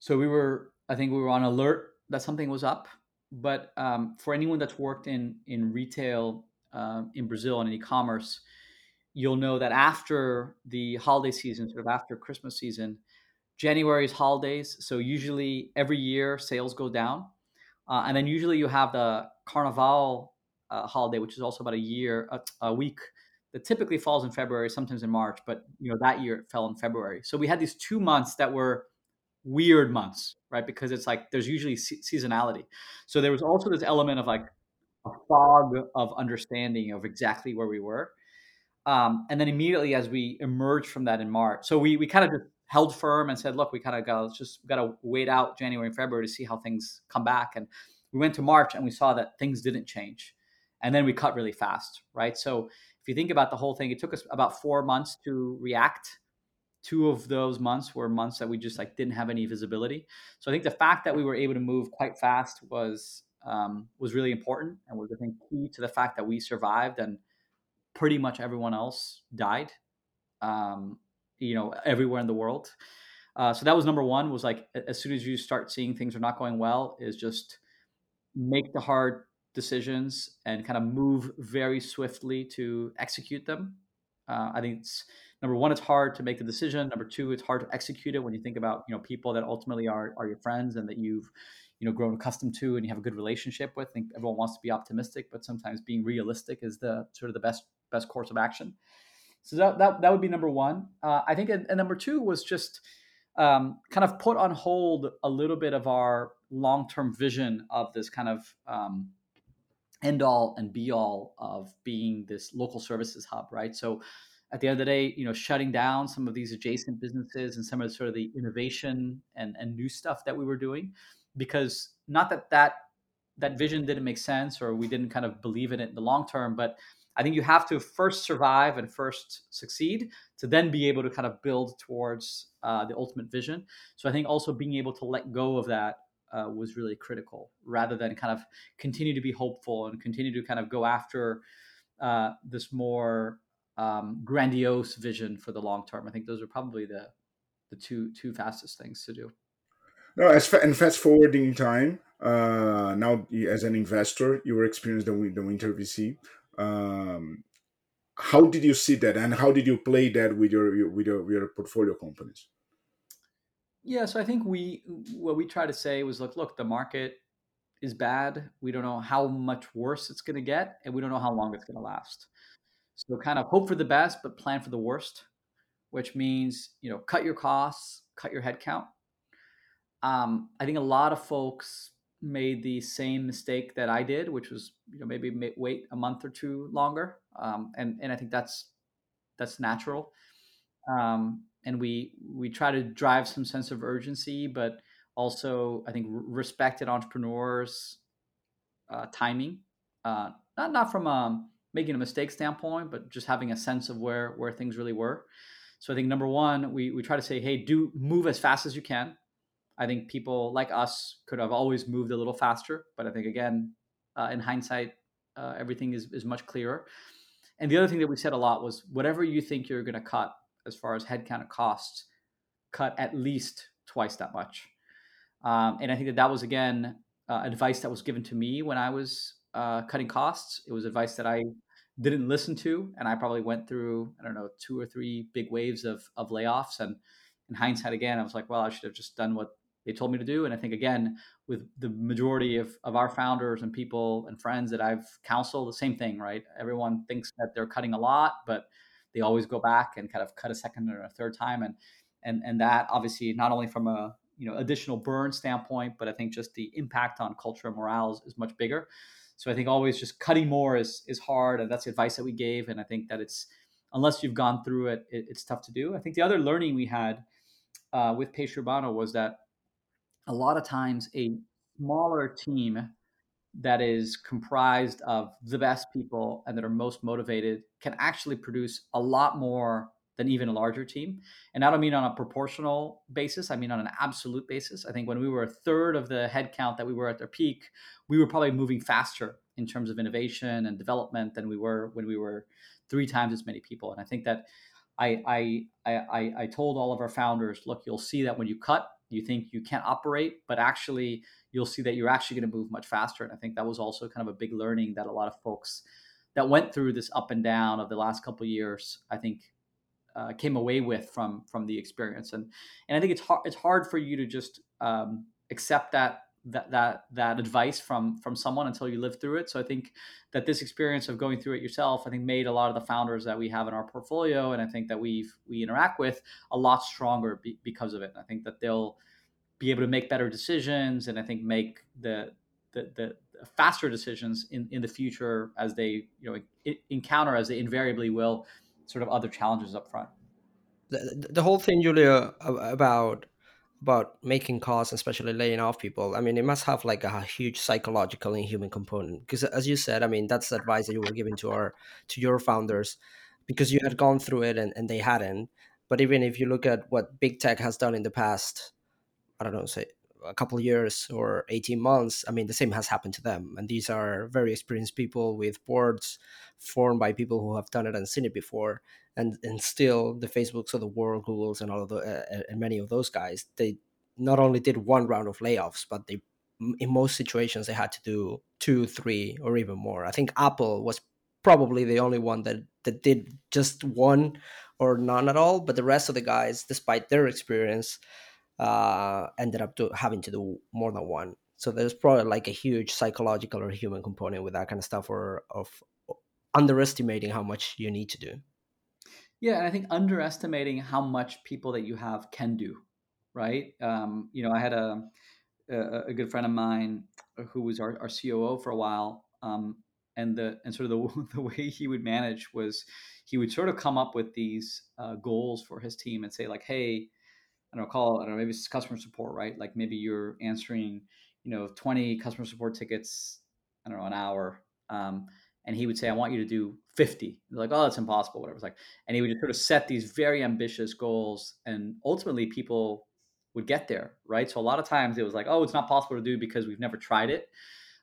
[SPEAKER 4] so we were, I think we were on alert that something was up. But um, for anyone that's worked in in retail uh, in Brazil and in e-commerce, you'll know that after the holiday season, sort of after Christmas season, January is holidays. So usually every year sales go down, uh, and then usually you have the Carnival uh, holiday, which is also about a year, a, a week that typically falls in February, sometimes in March, but you know that year it fell in February. So we had these two months that were weird months, right? Because it's like there's usually se- seasonality. So there was also this element of like a fog of understanding of exactly where we were. Um, and then immediately as we emerged from that in March, so we we kind of just held firm and said, look, we kind of got let's just got to wait out January and February to see how things come back. And we went to March and we saw that things didn't change, and then we cut really fast, right? So if you think about the whole thing, it took us about four months to react. Two of those months were months that we just like didn't have any visibility. So I think the fact that we were able to move quite fast was um, was really important and was I think key to the fact that we survived and pretty much everyone else died. Um, you know, everywhere in the world. Uh, so that was number one. Was like as soon as you start seeing things are not going well, is just make the hard decisions and kind of move very swiftly to execute them. Uh, I think it's number one, it's hard to make the decision. Number two, it's hard to execute it when you think about you know people that ultimately are are your friends and that you've you know grown accustomed to and you have a good relationship with. I think everyone wants to be optimistic, but sometimes being realistic is the sort of the best best course of action. So that that, that would be number one. Uh, I think, and, and number two was just um, kind of put on hold a little bit of our long term vision of this kind of um, end all and be all of being this local services hub, right? So at the end of the day, you know, shutting down some of these adjacent businesses and some of the sort of the innovation and, and new stuff that we were doing, because not that that that vision didn't make sense or we didn't kind of believe in it in the long term, but I think you have to first survive and first succeed to then be able to kind of build towards uh, the ultimate vision. So I think also being able to let go of that uh, was really critical rather than kind of continue to be hopeful and continue to kind of go after uh, this more um, grandiose vision for the long term. I think those are probably the the two two fastest things to do.
[SPEAKER 3] No, as fa- and fast forwarding time, uh, now as an investor, you were experiencing the, the winter VC. Um, how did you see that, and how did you play that with your with your, with your portfolio companies?
[SPEAKER 4] Yeah, so I think we what we try to say was look, look, the market is bad. We don't know how much worse it's going to get, and we don't know how long it's going to last. So kind of hope for the best, but plan for the worst, which means you know cut your costs, cut your headcount. Um, I think a lot of folks made the same mistake that I did, which was you know maybe wait a month or two longer, um, and and I think that's that's natural. Um, and we we try to drive some sense of urgency, but also I think respected entrepreneurs' uh, timing, uh, not not from a um, making a mistake standpoint, but just having a sense of where where things really were. So I think number one, we we try to say, hey, do move as fast as you can. I think people like us could have always moved a little faster, but I think again, uh, in hindsight, uh, everything is is much clearer. And the other thing that we said a lot was whatever you think you're going to cut as far as headcount costs, cut at least twice that much. Um, and I think that that was again uh, advice that was given to me when I was uh, cutting costs. It was advice that I didn't listen to, and I probably went through I don't know two or three big waves of of layoffs. And in hindsight, again, I was like, well, I should have just done what they told me to do. And I think again, with the majority of of our founders and people and friends that I've counseled, the same thing, right? Everyone thinks that they're cutting a lot, but they always go back and kind of cut a second or a third time, and and and that obviously not only from a you know additional burn standpoint, but I think just the impact on culture and morale is, is much bigger. So I think always just cutting more is is hard, and that's the advice that we gave. And I think that it's unless you've gone through it, it it's tough to do. I think the other learning we had uh, with Peixe Urbano was that a lot of times a smaller team that is comprised of the best people and that are most motivated can actually produce a lot more than even a larger team. And I don't mean on a proportional basis, I mean on an absolute basis. I think when we were a third of the headcount that we were at their peak, we were probably moving faster in terms of innovation and development than we were when we were three times as many people. And I think that I I I, I told all of our founders, look, you'll see that when you cut, you think you can't operate, but actually you'll see that you're actually going to move much faster. And I think that was also kind of a big learning that a lot of folks that went through this up and down of the last couple years, I think uh, came away with from from the experience. And and I think it's hard it's hard for you to just um, accept that that that that advice from from someone until you live through it. So I think that this experience of going through it yourself, I think, made a lot of the founders that we have in our portfolio, and I think that we we interact with a lot stronger be, because of it. I think that they'll be able to make better decisions, and I think make the the, the faster decisions in, in the future as they you know encounter as they invariably will sort of other challenges up front.
[SPEAKER 2] The, the whole thing, Julio, about about making and especially laying off people. I mean, it must have like a huge psychological and human component because, as you said, I mean, that's the advice that you were giving to our to your founders because you had gone through it and, and they hadn't. But even if you look at what big tech has done in the past, I don't know, say a couple years or 18 months, I mean, the same has happened to them. And these are very experienced people with boards formed by people who have done it and seen it before and and still the Facebooks of the world, Googles, and all of the uh, and many of those guys, they not only did one round of layoffs, but they in most situations they had to do two, three, or even more. I think Apple was probably the only one that that did just one or none at all, but the rest of the guys, despite their experience, uh, ended up to having to do more than one. So there's probably like a huge psychological or human component with that kind of stuff, or of underestimating how much you need to do.
[SPEAKER 4] Yeah, and I think underestimating how much people that you have can do, right? Um, you know, I had a, a, a good friend of mine who was our, our COO for a while, um, and the and sort of the the way he would manage was he would sort of come up with these uh, goals for his team and say like, hey, Don't know, call I don't know, maybe it's customer support, right? Like maybe you're answering, you know, 20 customer support tickets, I don't know, an hour. Um, and he would say, I want you to do 50. They're like, oh, that's impossible, whatever. It's like, and he would just sort of set these very ambitious goals, and ultimately people would get there, right? So a lot of times it was like, oh, it's not possible to do because we've never tried it.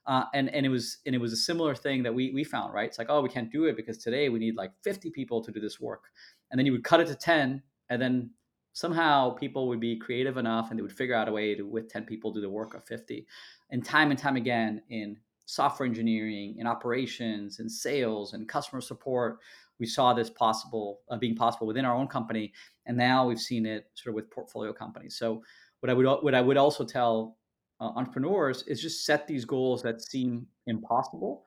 [SPEAKER 4] Uh, and and it was and it was a similar thing that we we found right. It's like oh we can't do it because today we need like 50 people to do this work, and then you would cut it to 10, and then somehow people would be creative enough and they would figure out a way to with 10 people do the work of 50. And time and time again in software engineering, in operations, in sales, and customer support, we saw this possible uh, being possible within our own company, and now we've seen it sort of with portfolio companies. So what I would what I would also tell uh, entrepreneurs is just set these goals that seem impossible,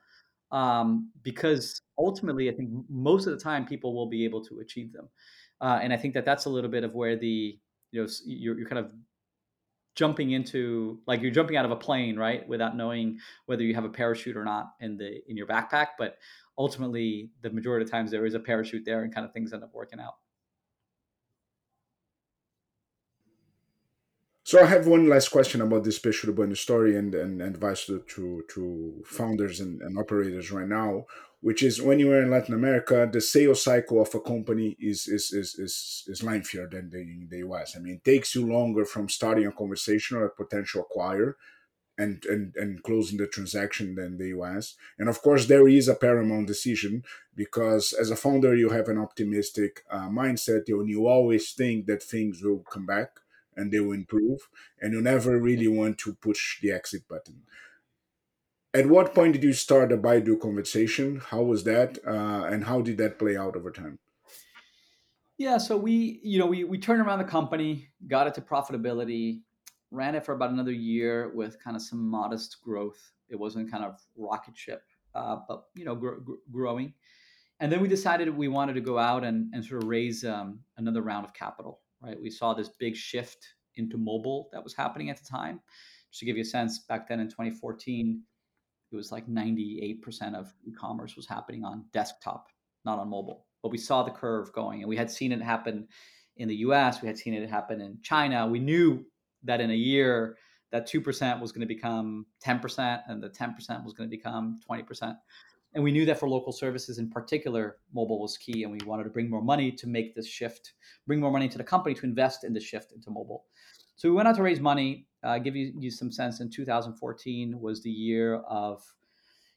[SPEAKER 4] um, because ultimately, I think most of the time people will be able to achieve them, uh, and I think that that's a little bit of where the you know you're, you're kind of jumping into like you're jumping out of a plane right without knowing whether you have a parachute or not in the in your backpack but ultimately the majority of times there is a parachute there and kind of things end up working out.
[SPEAKER 3] So I have one last question about this Peixe Urbano story and, and, and advice to, to, to founders and, and operators right now, which is when you are in Latin America, the sales cycle of a company is is is is, is lengthier than the, in the US. I mean, it takes you longer from starting a conversation or a potential acquire and, and, and closing the transaction than the US. And of course, there is a paramount decision because as a founder, you have an optimistic uh, mindset and you always think that things will come back and they will improve and you never really want to push the exit button at what point did you start the baidu conversation? How was that? Uh, and how did that play out over time?
[SPEAKER 4] Yeah so we you know we, we turned around the company got it to profitability ran it for about another year with kind of some modest growth. It wasn't kind of rocket ship uh, but you know gr- gr- growing. And then we decided we wanted to go out and, and sort of raise um, another round of capital right? We saw this big shift into mobile that was happening at the time. Just to give you a sense, back then in 2014, it was like 98% of e-commerce was happening on desktop, not on mobile. But we saw the curve going, and we had seen it happen in the U.S. We had seen it happen in China. We knew that in a year, that 2% was going to become 10%, and the 10% was going to become 20% and we knew that for local services in particular mobile was key and we wanted to bring more money to make this shift bring more money to the company to invest in the shift into mobile so we went out to raise money uh, give you, you some sense in 2014 was the year of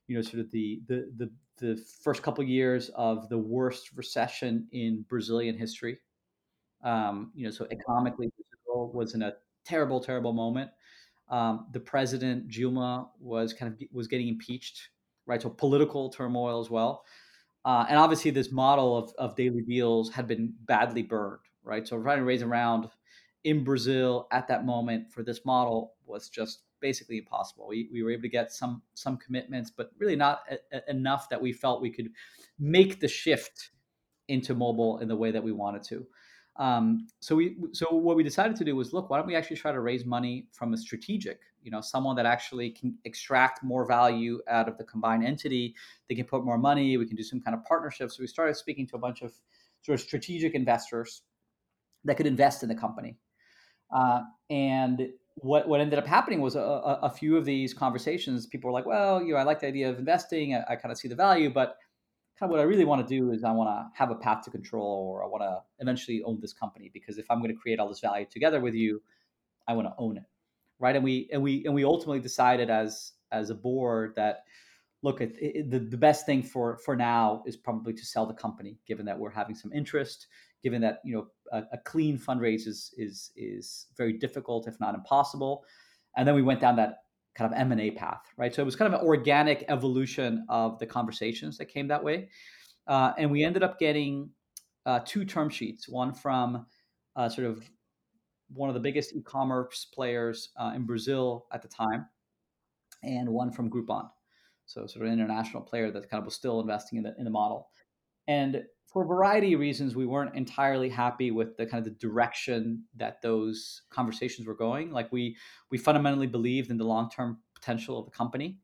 [SPEAKER 4] you know sort of the the the, the first couple of years of the worst recession in brazilian history um, you know so economically brazil was in a terrible terrible moment um, the president Dilma was kind of was getting impeached right? So political turmoil as well. Uh, and obviously, this model of, of daily deals had been badly burned, right? So trying to raise around in Brazil at that moment for this model was just basically impossible. We, we were able to get some some commitments, but really not a, enough that we felt we could make the shift into mobile in the way that we wanted to. Um, so we so what we decided to do was look, why don't we actually try to raise money from a strategic, you know, someone that actually can extract more value out of the combined entity. They can put more money. We can do some kind of partnership. So we started speaking to a bunch of sort of strategic investors that could invest in the company. Uh, and what what ended up happening was a, a, a, few of these conversations. People were like, "Well, you know, I like the idea of investing. I, I kind of see the value, but kind of what I really want to do is I want to have a path to control, or I want to eventually own this company. Because if I'm going to create all this value together with you, I want to own it, right? And we and we and we ultimately decided as as a board that look at the, the best thing for for now is probably to sell the company given that we're having some interest given that you know a, a, clean fundraise is is is very difficult if not impossible and then we went down that kind of M&A path, right? So it was kind of an organic evolution of the conversations that came that way. Uh, and we ended up getting uh, two term sheets, one from uh, sort of one of the biggest e-commerce players uh, in Brazil at the time, and one from Groupon. So sort of an international player that kind of was still investing in the, in the model. And for a variety of reasons, we weren't entirely happy with the kind of the direction that those conversations were going. Like we we fundamentally believed in the long term potential of the company,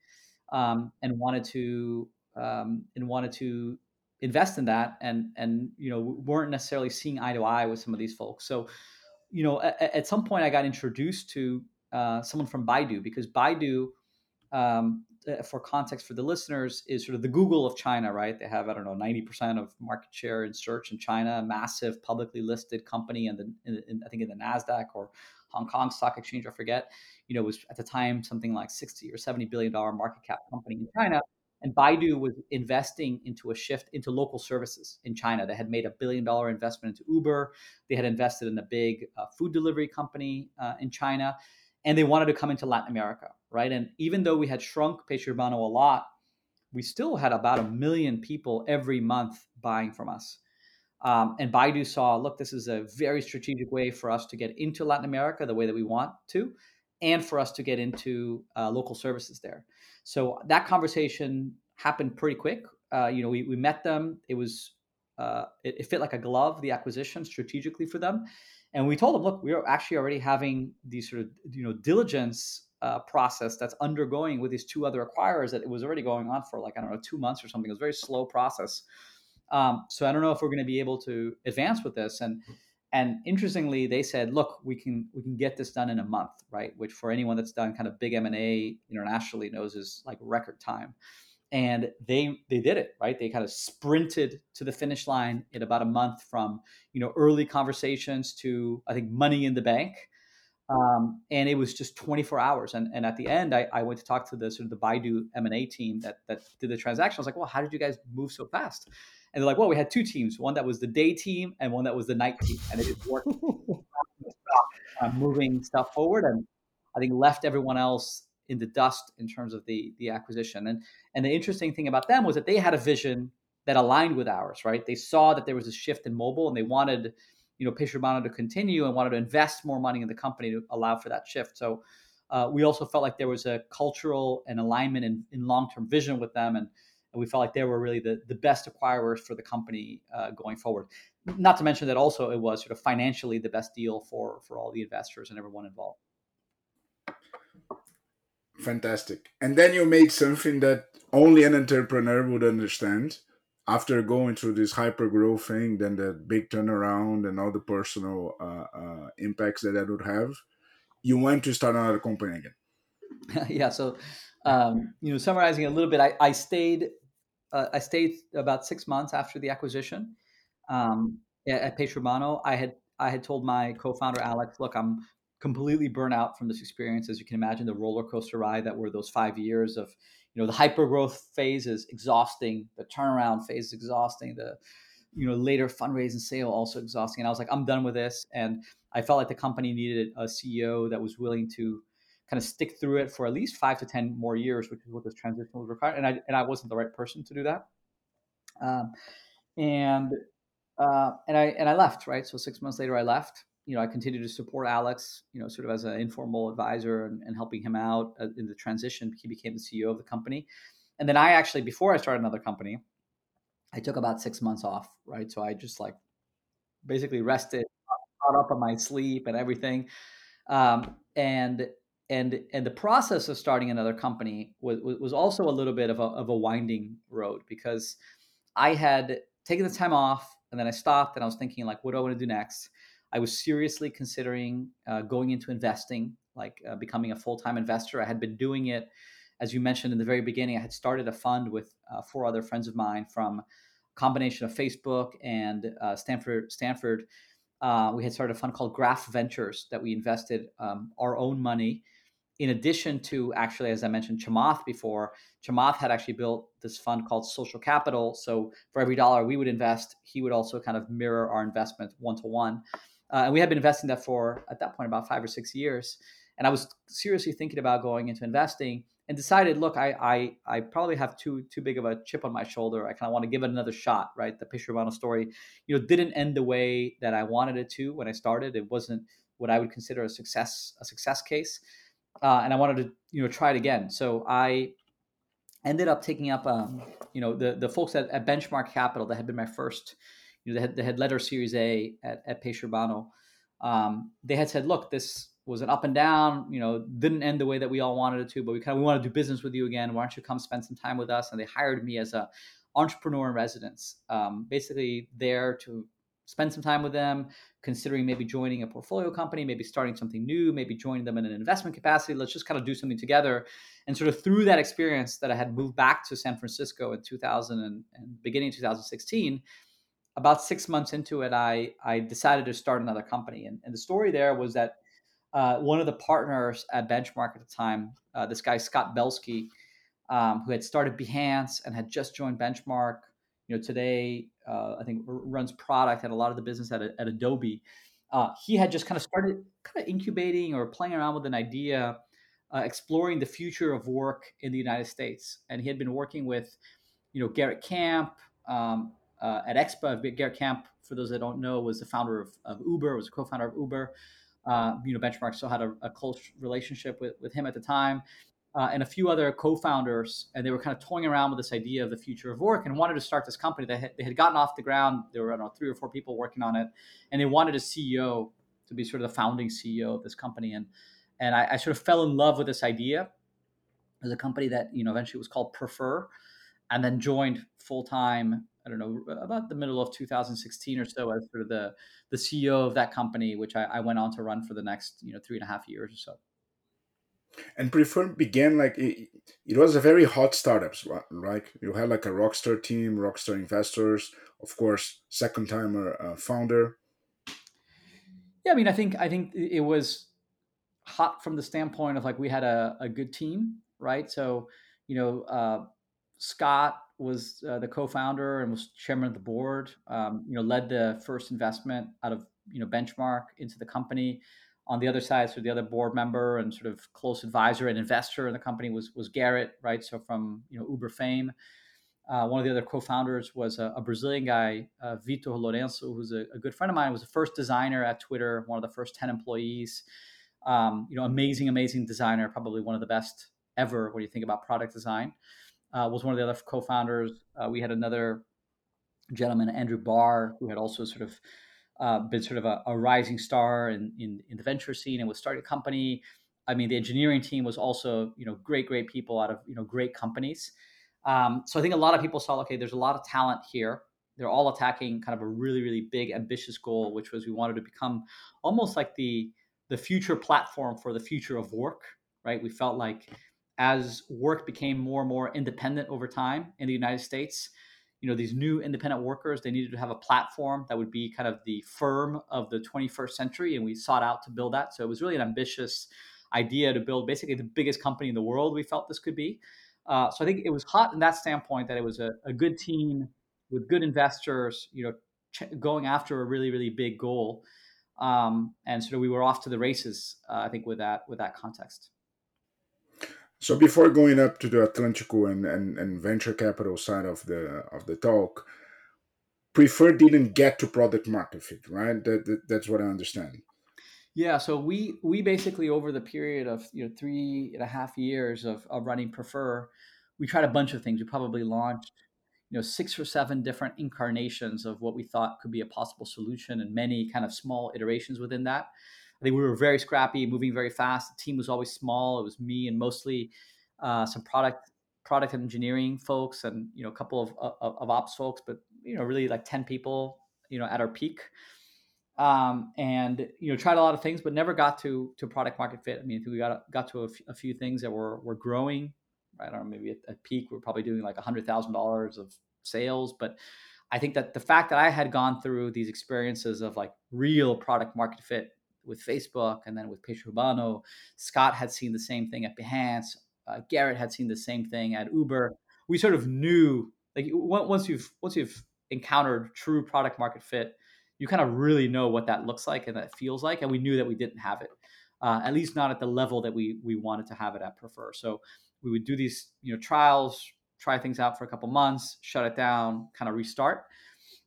[SPEAKER 4] um, and wanted to um, and wanted to invest in that, and and you know weren't necessarily seeing eye to eye with some of these folks. So, you know, at, at some point, I got introduced to uh, someone from Baidu because Baidu um, for context for the listeners is sort of the Google of China, right? They have I don't know ninety percent of market share in search in China, a massive publicly listed company, and I think in the Nasdaq or Hong Kong Stock Exchange, I forget, you know, was at the time something like 60 or 70 billion dollar market cap company in China. And Baidu was investing into a shift into local services in China. They had made a billion dollar investment into Uber. They had invested in a big uh, food delivery company uh, in China. And they wanted to come into Latin America, right? And even though we had shrunk Peixe Urbano a lot, we still had about a million people every month buying from us. Um, and Baidu saw, look, this is a very strategic way for us to get into Latin America the way that we want to, and for us to get into uh, local services there. So that conversation happened pretty quick. Uh, you know, we, we met them. It was uh, it, it, fit like a glove, the acquisition strategically for them. And we told them, look, we are actually already having these sort of you know diligence uh, process that's undergoing with these two other acquirers that it was already going on for like I don't know two months or something. It was a very slow process. Um, so I don't know if we're going to be able to advance with this. And and interestingly, they said, look, we can we can get this done in a month, right? Which for anyone that's done kind of big M and A internationally knows is like record time. And they they did it, right? They kind of sprinted to the finish line in about a month from you know early conversations to I think money in the bank. Um, and it was just 24 hours. And, and at the end, I, I went to talk to the sort of the Baidu M&A team that, that did the transaction. I was like, well, how did you guys move so fast? And they're like, well, we had two teams, one that was the day team and one that was the night team. And it just worked uh, moving stuff forward. And I think left everyone else in the dust in terms of the, the acquisition. And, and the interesting thing about them was that they had a vision that aligned with ours, right? They saw that there was a shift in mobile and they wanted – you know, Peixe Urbano to continue and wanted to invest more money in the company to allow for that shift. So uh, we also felt like there was a cultural and alignment in, in long-term vision with them, and, and, we felt like they were really the, the best acquirers for the company uh, going forward. Not to mention that also it was sort of financially the best deal for for all the investors and everyone involved.
[SPEAKER 3] Fantastic. And then you made something that only an entrepreneur would understand after going through this hyper growth thing, then the big turnaround and all the personal uh, uh, impacts that that would have, you went to start another company again.
[SPEAKER 4] yeah. So, um, you know, summarizing a little bit, I, I stayed, uh, I stayed about six months after the acquisition um, at, at Peixe Urbano. I had, I had told my co-founder Alex, look, I'm completely burnt out from this experience. As you can imagine, the roller coaster ride that were those five years of you know the hyper growth phase is exhausting the turnaround phase is exhausting the you know later fundraising sale also exhausting. And i was like i'm done with this. And i felt like the company needed a ceo that was willing to kind of stick through it for at least five to ten more years which is what this transition was required. And i and i wasn't the right person to do that. Um, and uh, and i and i left right? So six months later i left you know, I continued to support Alex, you know, sort of as an informal advisor and, and helping him out uh, in the transition. He became the CEO of the company. And then I actually, before I started another company, I took about six months off, right? So I just like basically rested, caught up on my sleep and everything. Um, and and and the process of starting another company was was also a little bit of a of a winding road because I had taken the time off and then I stopped and I was thinking like, what do I want to do next? I was seriously considering uh, going into investing, like uh, becoming a full time investor. I had been doing it, as you mentioned in the very beginning. I had started a fund with uh, four other friends of mine from a combination of Facebook and uh, Stanford. Stanford. Uh, we had started a fund called Graph Ventures that we invested um, our own money. In addition to actually, as I mentioned, Chamath before, Chamath had actually built this fund called Social Capital. So for every dollar we would invest, he would also kind of mirror our investment one to one. Uh, and we had been investing that for at that point about five or six years. And I was seriously thinking about going into investing and decided, look, I I, I probably have too too big of a chip on my shoulder. I kind of want to give it another shot, right? The Peixe Urbano story, you know, didn't end the way that I wanted it to when I started. It wasn't what I would consider a success a success case, uh, and I wanted to you know try it again. So I ended up taking up um, you know the the folks at, at Benchmark Capital that had been my first know, they had, they had led our Series A at, at Peixe Urbano. Um, they had said, look, this was an up and down, you know, didn't end the way that we all wanted it to, but we kind of, we want to do business with you again. Why don't you come spend some time with us? And they hired me as a entrepreneur in residence, um, basically there to spend some time with them, considering maybe joining a portfolio company, maybe starting something new, maybe joining them in an investment capacity. Let's just kind of do something together. And sort of through that experience that I had moved back to San Francisco in 2000 and, and beginning 2016, about six months into it, I I decided to start another company, and, and the story there was that uh, one of the partners at Benchmark at the time, uh, this guy Scott Belsky, um, who had started Behance and had just joined Benchmark. You know, today uh, I think runs product and a lot of the business at, at Adobe. Uh, he had just kind of started kind of incubating or playing around with an idea, uh, exploring the future of work in the United States, and he had been working with, you know, Garrett Camp um, uh, at Expa. Garrett Camp, for those that don't know, was the founder of, of Uber, was a co-founder of Uber. Uh, you know, Benchmark still had a, a, close relationship with, with him at the time uh, and a few other co-founders, and they were kind of toying around with this idea of the future of work and wanted to start this company. They had, they had gotten off the ground. There were I don't know three or four people working on it, and they wanted a CEO to be sort of the founding CEO of this company. And and I, I sort of fell in love with this idea. As a company that you know eventually was called Prefer, and then joined full time. I don't know about the middle of 2016 or so as sort of the the CEO of that company, which I, I went on to run for the next you know three and a half years or so.
[SPEAKER 3] And prefer began like it, it, was a very hot startups right? You had like a rockstar team rockstar investors of course second timer uh, founder.
[SPEAKER 4] Yeah i mean i think i think it was hot from the standpoint of like we had a, a good team right? So you know uh, scott was uh, the co-founder and was chairman of the board um, you know led the first investment out of you know benchmark into the company on the other side, so the other board member and sort of close advisor and investor in the company was was Garrett, right? So from you know Uber fame. Uh, one of the other co-founders was a, a Brazilian guy, uh, Vitor Lourenço, who's a, a, good friend of mine. Was the first designer at Twitter, one of the first ten employees. Um, you know, amazing, amazing designer, probably one of the best ever when you think about product design. Uh, was one of the other co-founders. Uh, we had another gentleman, Andrew Barr, who had also sort of uh, been sort of a, a rising star in, in, in, the venture scene and was started a company. I mean, the engineering team was also, you know, great, great people out of, you know, great companies. Um, so I think a lot of people saw, okay, there's a lot of talent here. They're all attacking kind of a really, really big, ambitious goal, which was we wanted to become almost like the the future platform for the future of work. Right? We felt like as work became more and more independent over time in the United States, you know these new independent workers they needed to have a platform that would be kind of the firm of the 21st century and we sought out to build that. So it was really an ambitious idea to build basically the biggest company in the world we felt this could be. Uh, so i think it was hot in that standpoint that it was a, a good team with good investors you know ch- going after a really really big goal. Um, and so we were off to the races uh, i think with that with that context
[SPEAKER 3] so before going up to the Atlantico and, and, and venture capital side of the of the talk, Prefer didn't get to product market fit, right? That, that, that's what I understand.
[SPEAKER 4] Yeah, so we we basically over the period of you know three and a half years of, of running Prefer, we tried a bunch of things. We probably launched you know six or seven different incarnations of what we thought could be a possible solution, and many kind of small iterations within that. I think we were very scrappy, moving very fast. The team was always small. It was me and mostly uh, some product product engineering folks and you know a couple of, of, of ops folks, but you know really like ten people you know at our peak. Um, and you know tried a lot of things, but never got to to product market fit. I mean, we got got to a, f- a few things that were were growing. I don't know, maybe at, at peak we're probably doing like a hundred thousand dollars of sales, but I think that the fact that I had gone through these experiences of like real product market fit with Facebook and then with Peixe Urbano. Scott had seen the same thing at Behance. Uh, Garrett had seen the same thing at Uber. We sort of knew like once you've once you've encountered true product market fit, you kind of really know what that looks like and that feels like. And we knew that we didn't have it, uh, at least not at the level that we we wanted to have it at Prefer. So we would do these you know trials, try things out for a couple months, shut it down, kind of restart.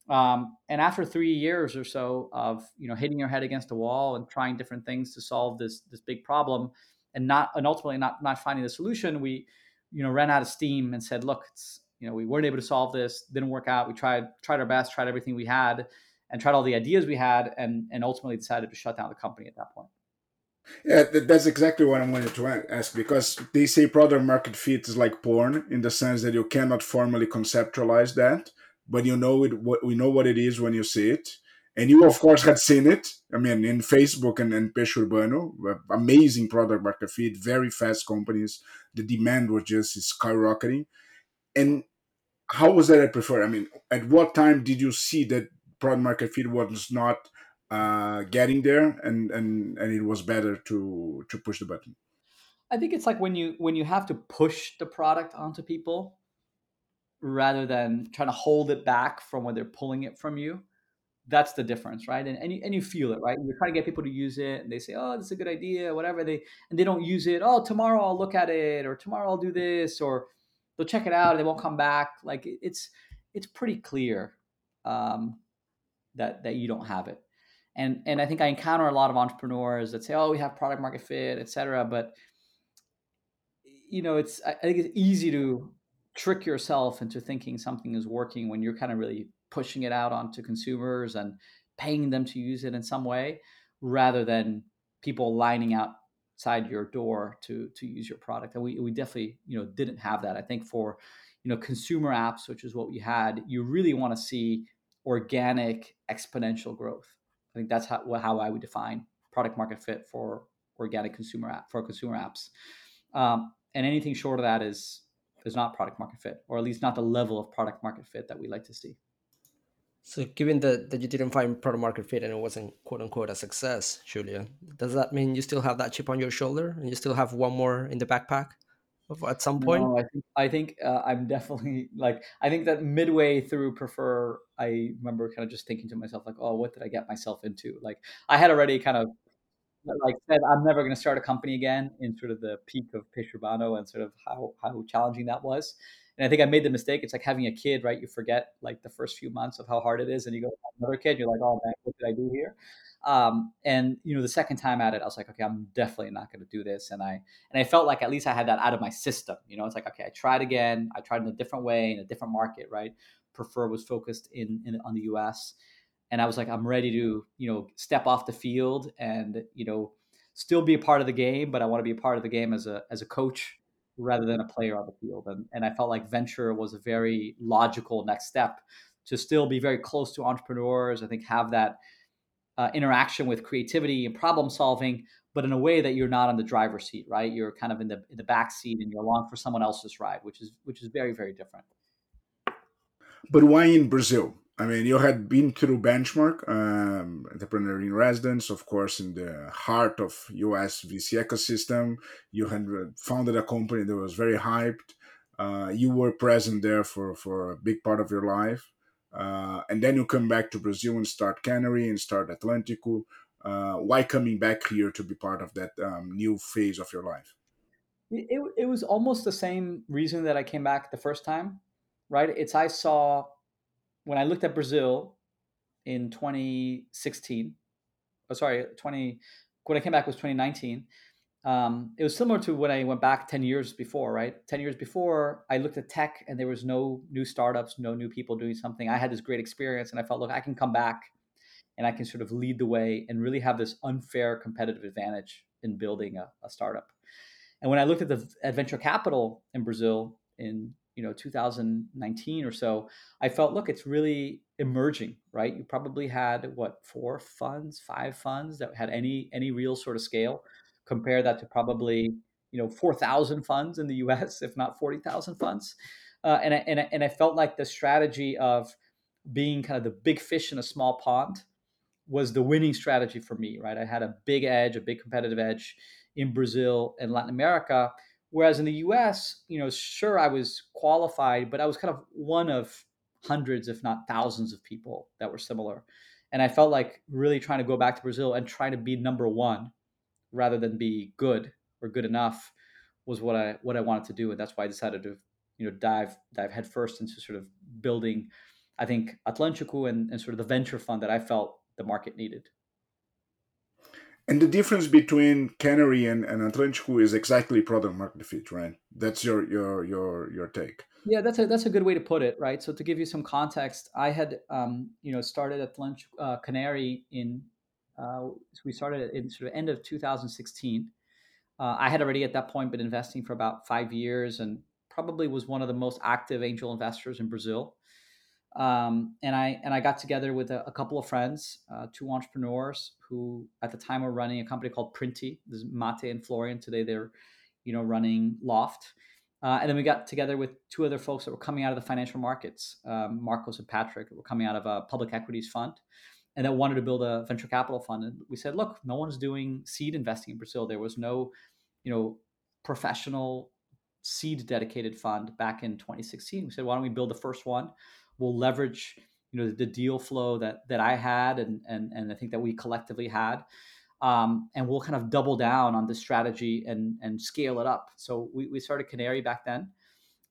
[SPEAKER 4] Um, and after three years or so of you know hitting your head against a wall and trying different things to solve this this big problem, and not and ultimately not not finding the solution, we you know ran out of steam and said, look, it's you know we weren't able to solve this, didn't work out. We tried tried our best, tried everything we had, and tried all the ideas we had, and and ultimately decided to shut down the company at that point.
[SPEAKER 3] Yeah, that's exactly what I wanted to ask because they say product market fit is like porn in the sense that you cannot formally conceptualize that but you know it. What we know what it is when you see it, and you of course had seen it. I mean, in Facebook and, and Peixe Urbano, amazing product market fit, very fast companies. The demand was just skyrocketing. And how was that i Prefer? I mean, at what time did you see that product market fit was not uh, getting there, and and and it was better to to push the button.
[SPEAKER 4] I think it's like when you when you have to push the product onto people rather than trying to hold it back from when they're pulling it from you. That's the difference, right? And and you, and you feel it, right? You're trying to get people to use it, and they say, "Oh, this is a good idea," whatever. They and they don't use it. Oh, tomorrow I'll look at it, or tomorrow I'll do this, or they'll check it out and they won't come back. Like it's it's pretty clear um, that that you don't have it. And and I think I encounter a lot of entrepreneurs that say, "Oh, we have product market fit, etc." But you know, it's I think it's easy to trick yourself into thinking something is working when you're kind of really pushing it out onto consumers and paying them to use it in some way rather than people lining outside your door to to use your product. And we, we definitely you know didn't have that. I think for you know consumer apps which is what we had you really want to see organic exponential growth. I think that's how, how i would define product market fit for organic consumer app for consumer apps. Um, and anything short of that is is not product market fit, or at least not the level of product market fit that we like to see.
[SPEAKER 2] So, given that, that you didn't find product market fit and it wasn't quote unquote a success, Julio, does that mean you still have that chip on your shoulder and you still have one more in the backpack at some point?
[SPEAKER 4] No, I think, I think uh, I'm definitely like, I think that midway through Prefer, I remember kind of just thinking to myself, like, oh, what did I get myself into? Like, I had already kind of like said, I'm never going to start a company again in sort of the peak of Urbano and sort of how, how challenging that was. And I think I made the mistake. It's like having a kid, right? You forget like the first few months of how hard it is, and you go another kid. You're like, oh man, what did I do here? Um, and you know, the second time at it, I was like, okay, I'm definitely not going to do this. And I and I felt like at least I had that out of my system. You know, it's like, okay, I tried again. I tried in a different way in a different market, right? Prefer was focused in, in on the U.S and I was like, I'm ready to, you know, step off the field and, you know, still be a part of the game, but I want to be a part of the game as a as a coach rather than a player on the field. And and I felt like venture was a very logical next step to still be very close to entrepreneurs. I think have that uh, interaction with creativity and problem solving, but in a way that you're not on the driver's seat, right? You're kind of in the in the back seat and you're along for someone else's ride, which is which is very very different.
[SPEAKER 3] But why in Brazil? I mean, you had been through Benchmark, um, entrepreneur in residence, of course, in the heart of US VC ecosystem. You had founded a company that was very hyped. Uh, you were present there for, for a big part of your life. Uh, and then you come back to Brazil and start Canary and start Atlantico. Uh, why coming back here to be part of that um, new phase of your life?
[SPEAKER 4] It, it was almost the same reason that I came back the first time, right? It's I saw when I looked at Brazil in 2016, oh, sorry, 20, when I came back was 2019. Um, it was similar to when I went back 10 years before, right? 10 years before, I looked at tech and there was no new startups, no new people doing something. I had this great experience and I felt, look, I can come back and I can sort of lead the way and really have this unfair competitive advantage in building a, a startup. And when I looked at the adventure capital in Brazil in you know 2019 or so i felt look it's really emerging right? You probably had what four funds five funds that had any any real sort of scale. Compare that to probably you know 4000 funds in the us if not 40000 funds. Uh, and, I, and, I, and I felt like the strategy of being kind of the big fish in a small pond was the winning strategy for me right? I had a big edge a big competitive edge in brazil and latin america Whereas in the US, you know, sure, I was qualified, but I was kind of one of hundreds, if not thousands, of people that were similar. And I felt like really trying to go back to Brazil and try to be number one rather than be good or good enough was what I what I wanted to do. And that's why I decided to, you know, dive dive headfirst into sort of building, I think, Atlantico and, and sort of the venture fund that I felt the market needed.
[SPEAKER 3] And the difference between Canary and, and Atlantico is exactly product market fit, right? That's your your your your take.
[SPEAKER 4] Yeah, that's a that's a good way to put it, right? So to give you some context, I had um, you know started at lunch uh, Canary in uh, we started in sort of end of 2016. Uh, I had already at that point been investing for about five years and probably was one of the most active angel investors in Brazil. Um, and I and I got together with a, a couple of friends, uh, two entrepreneurs who at the time were running a company called Printi. This is Mate and Florian. Today they're, you know, running Loft. Uh, and then we got together with two other folks that were coming out of the financial markets, um, Marcos and Patrick, were coming out of a public equities fund. and that wanted to build a venture capital fund. And we said, look, no one's doing seed investing in Brazil. There was no, you know, professional seed dedicated fund back in 2016. We said, why don't we build the first one? We'll leverage, you know, the deal flow that that I had and and and I think that we collectively had. Um, and we'll kind of double down on the strategy and and scale it up. So we, we started Canary back then.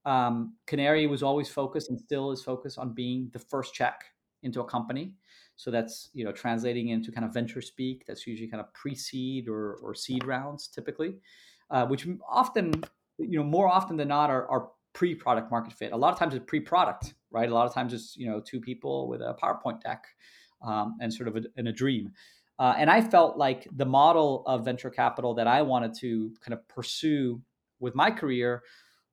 [SPEAKER 4] Um, Canary was always focused and still is focused on being the first check into a company. So that's you know translating into kind of venture speak. That's usually kind of pre-seed or, or seed rounds typically, uh, which often you know more often than not are, are pre-product market fit. A lot of times it's pre-product, right? A lot of times it's you know two people with a PowerPoint deck um, and sort of a, in a dream. Uh, and I felt like the model of venture capital that I wanted to kind of pursue with my career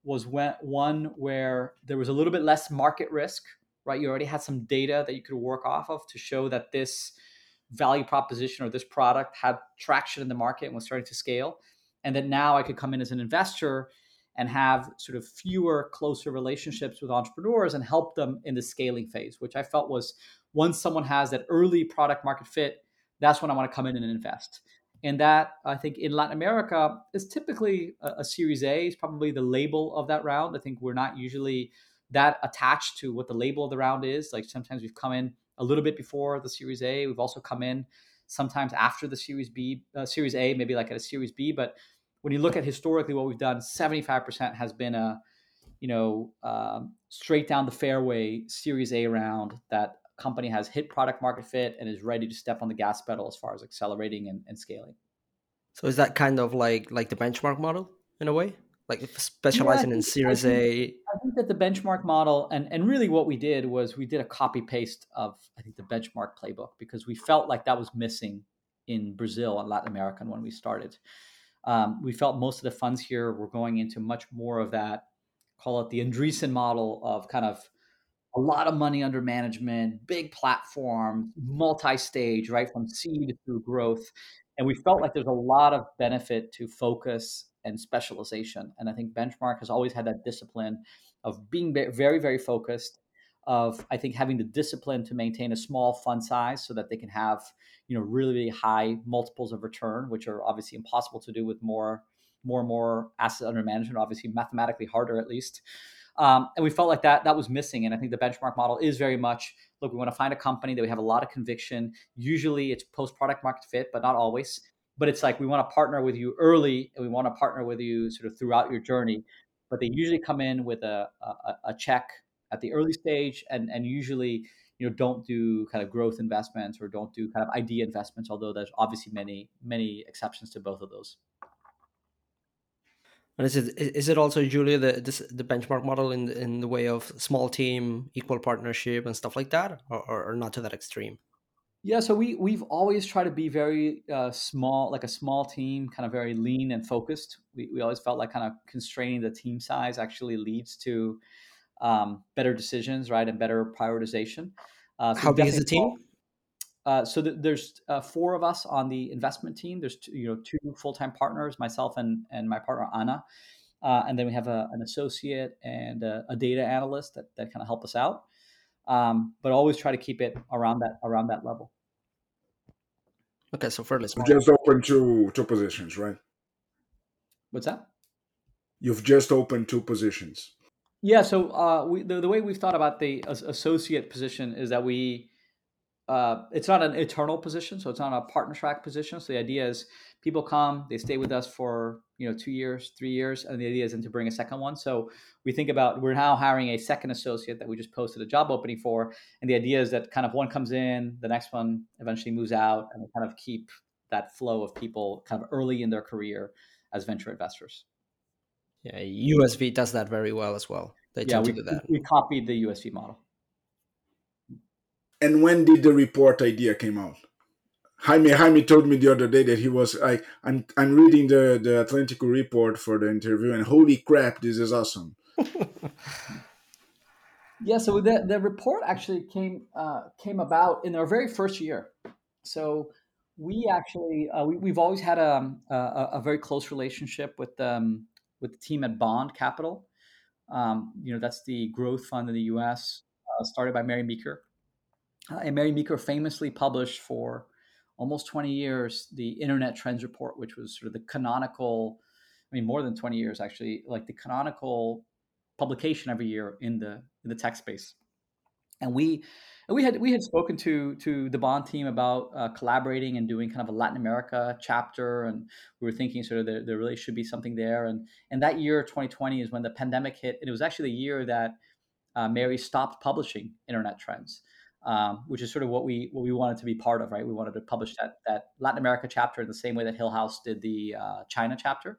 [SPEAKER 4] was when, one where there was a little bit less market risk, right? You already had some data that you could work off of to show that this value proposition or this product had traction in the market and was starting to scale. And that now I could come in as an investor and have sort of fewer, closer relationships with entrepreneurs and help them in the scaling phase, which I felt was once someone has that early product market fit, that's when I want to come in and invest. And that I think in Latin America is typically a, a Series A is probably the label of that round. I think we're not usually that attached to what the label of the round is. Like sometimes we've come in a little bit before the Series A. We've also come in sometimes after the Series B, uh, Series A, maybe like at a Series B. But when you look at historically what we've done, 75% has been a, you know, um, straight down the fairway Series A round that company has hit product market fit and is ready to step on the gas pedal as far as accelerating and, and scaling.
[SPEAKER 2] So is that kind of like like the benchmark model in a way? like specializing yeah, in Series A.
[SPEAKER 4] I think that the benchmark model, and and really what we did was we did a copy paste of I think the benchmark playbook because we felt like that was missing in Brazil and Latin America when we started. Um, we felt most of the funds here were going into much more of that, call it the Andreessen model of kind of a lot of money under management, big platform, multi-stage, right from seed through growth. And we felt like there's a lot of benefit to focus and specialization. And I think Benchmark has always had that discipline of being very, very focused, of I think having the discipline to maintain a small fund size so that they can have, you know, really, really high multiples of return, which are obviously impossible to do with more, more and more assets under management, obviously mathematically harder at least. Um, and we felt like that that was missing. And I think the benchmark model is very much look, we want to find a company that we have a lot of conviction. Usually it's post product market fit, but not always but it's like we want to partner with you early and we want to partner with you sort of throughout your journey but they usually come in with a, a, a, check at the early stage and, and usually you know don't do kind of growth investments or don't do kind of idea investments although there's obviously many many exceptions to both of those
[SPEAKER 2] and is it is it also Julio the this, the benchmark model in in the way of small team equal partnership and stuff like that or, or, or not to that extreme
[SPEAKER 4] yeah, so we we've always tried to be very uh, small, like a small team, kind of very lean and focused. We we always felt like kind of constraining the team size actually leads to um, better decisions, right, and better prioritization.
[SPEAKER 2] Uh, so How big is the team?
[SPEAKER 4] Uh, so th- there's uh, four of us on the investment team. There's two, you know two full time partners, myself and and my partner Anna, uh, and then we have a, an associate and a, a, data analyst that that kind of help us out. Um, but always try to keep it around that around that level.
[SPEAKER 2] Okay, so fairly small.
[SPEAKER 3] Just open two two positions, right?
[SPEAKER 4] What's that?
[SPEAKER 3] You've just opened two positions.
[SPEAKER 4] Yeah. So uh, we, the, the way we've thought about the associate position is that we uh, it's not an eternal position, so it's not a partner track position. So the idea is people come, they stay with us for you know two years, three years, and the idea is then to bring a second one. So we think about we're now hiring a second associate that we just posted a job opening for, and the idea is that kind of one comes in, the next one eventually moves out, and we kind of keep that flow of people kind of early in their career as venture investors.
[SPEAKER 2] Yeah, USV does that very well as well. They yeah,
[SPEAKER 4] we,
[SPEAKER 2] do that.
[SPEAKER 4] We copied the USV model.
[SPEAKER 3] And when did the report idea came out? Jaime Jaime told me the other day that he was I I'm I'm reading the the Atlantico report for the interview and holy crap this is awesome.
[SPEAKER 4] yeah, so the the report actually came uh, came about in our very first year. So we actually uh, we, we've always had a, a, a very close relationship with um, with the team at Bond Capital. Um, you know that's the growth fund in the U.S. Uh, started by Mary Meeker, Uh, and Mary Meeker famously published for almost 20 years the Internet Trends Report, which was sort of the canonical, I mean, more than 20 years actually, like the canonical publication every year in the in the tech space. And we and we had we had spoken to to the Bond team about uh, collaborating and doing kind of a Latin America chapter, and we were thinking sort of there, there really should be something there. And and that year, 2020, is when the pandemic hit, and it was actually the year that uh, Mary stopped publishing Internet Trends um, which is sort of what we what we wanted to be part of, right? We wanted to publish that that Latin America chapter in the same way that Hillhouse did the uh, China chapter.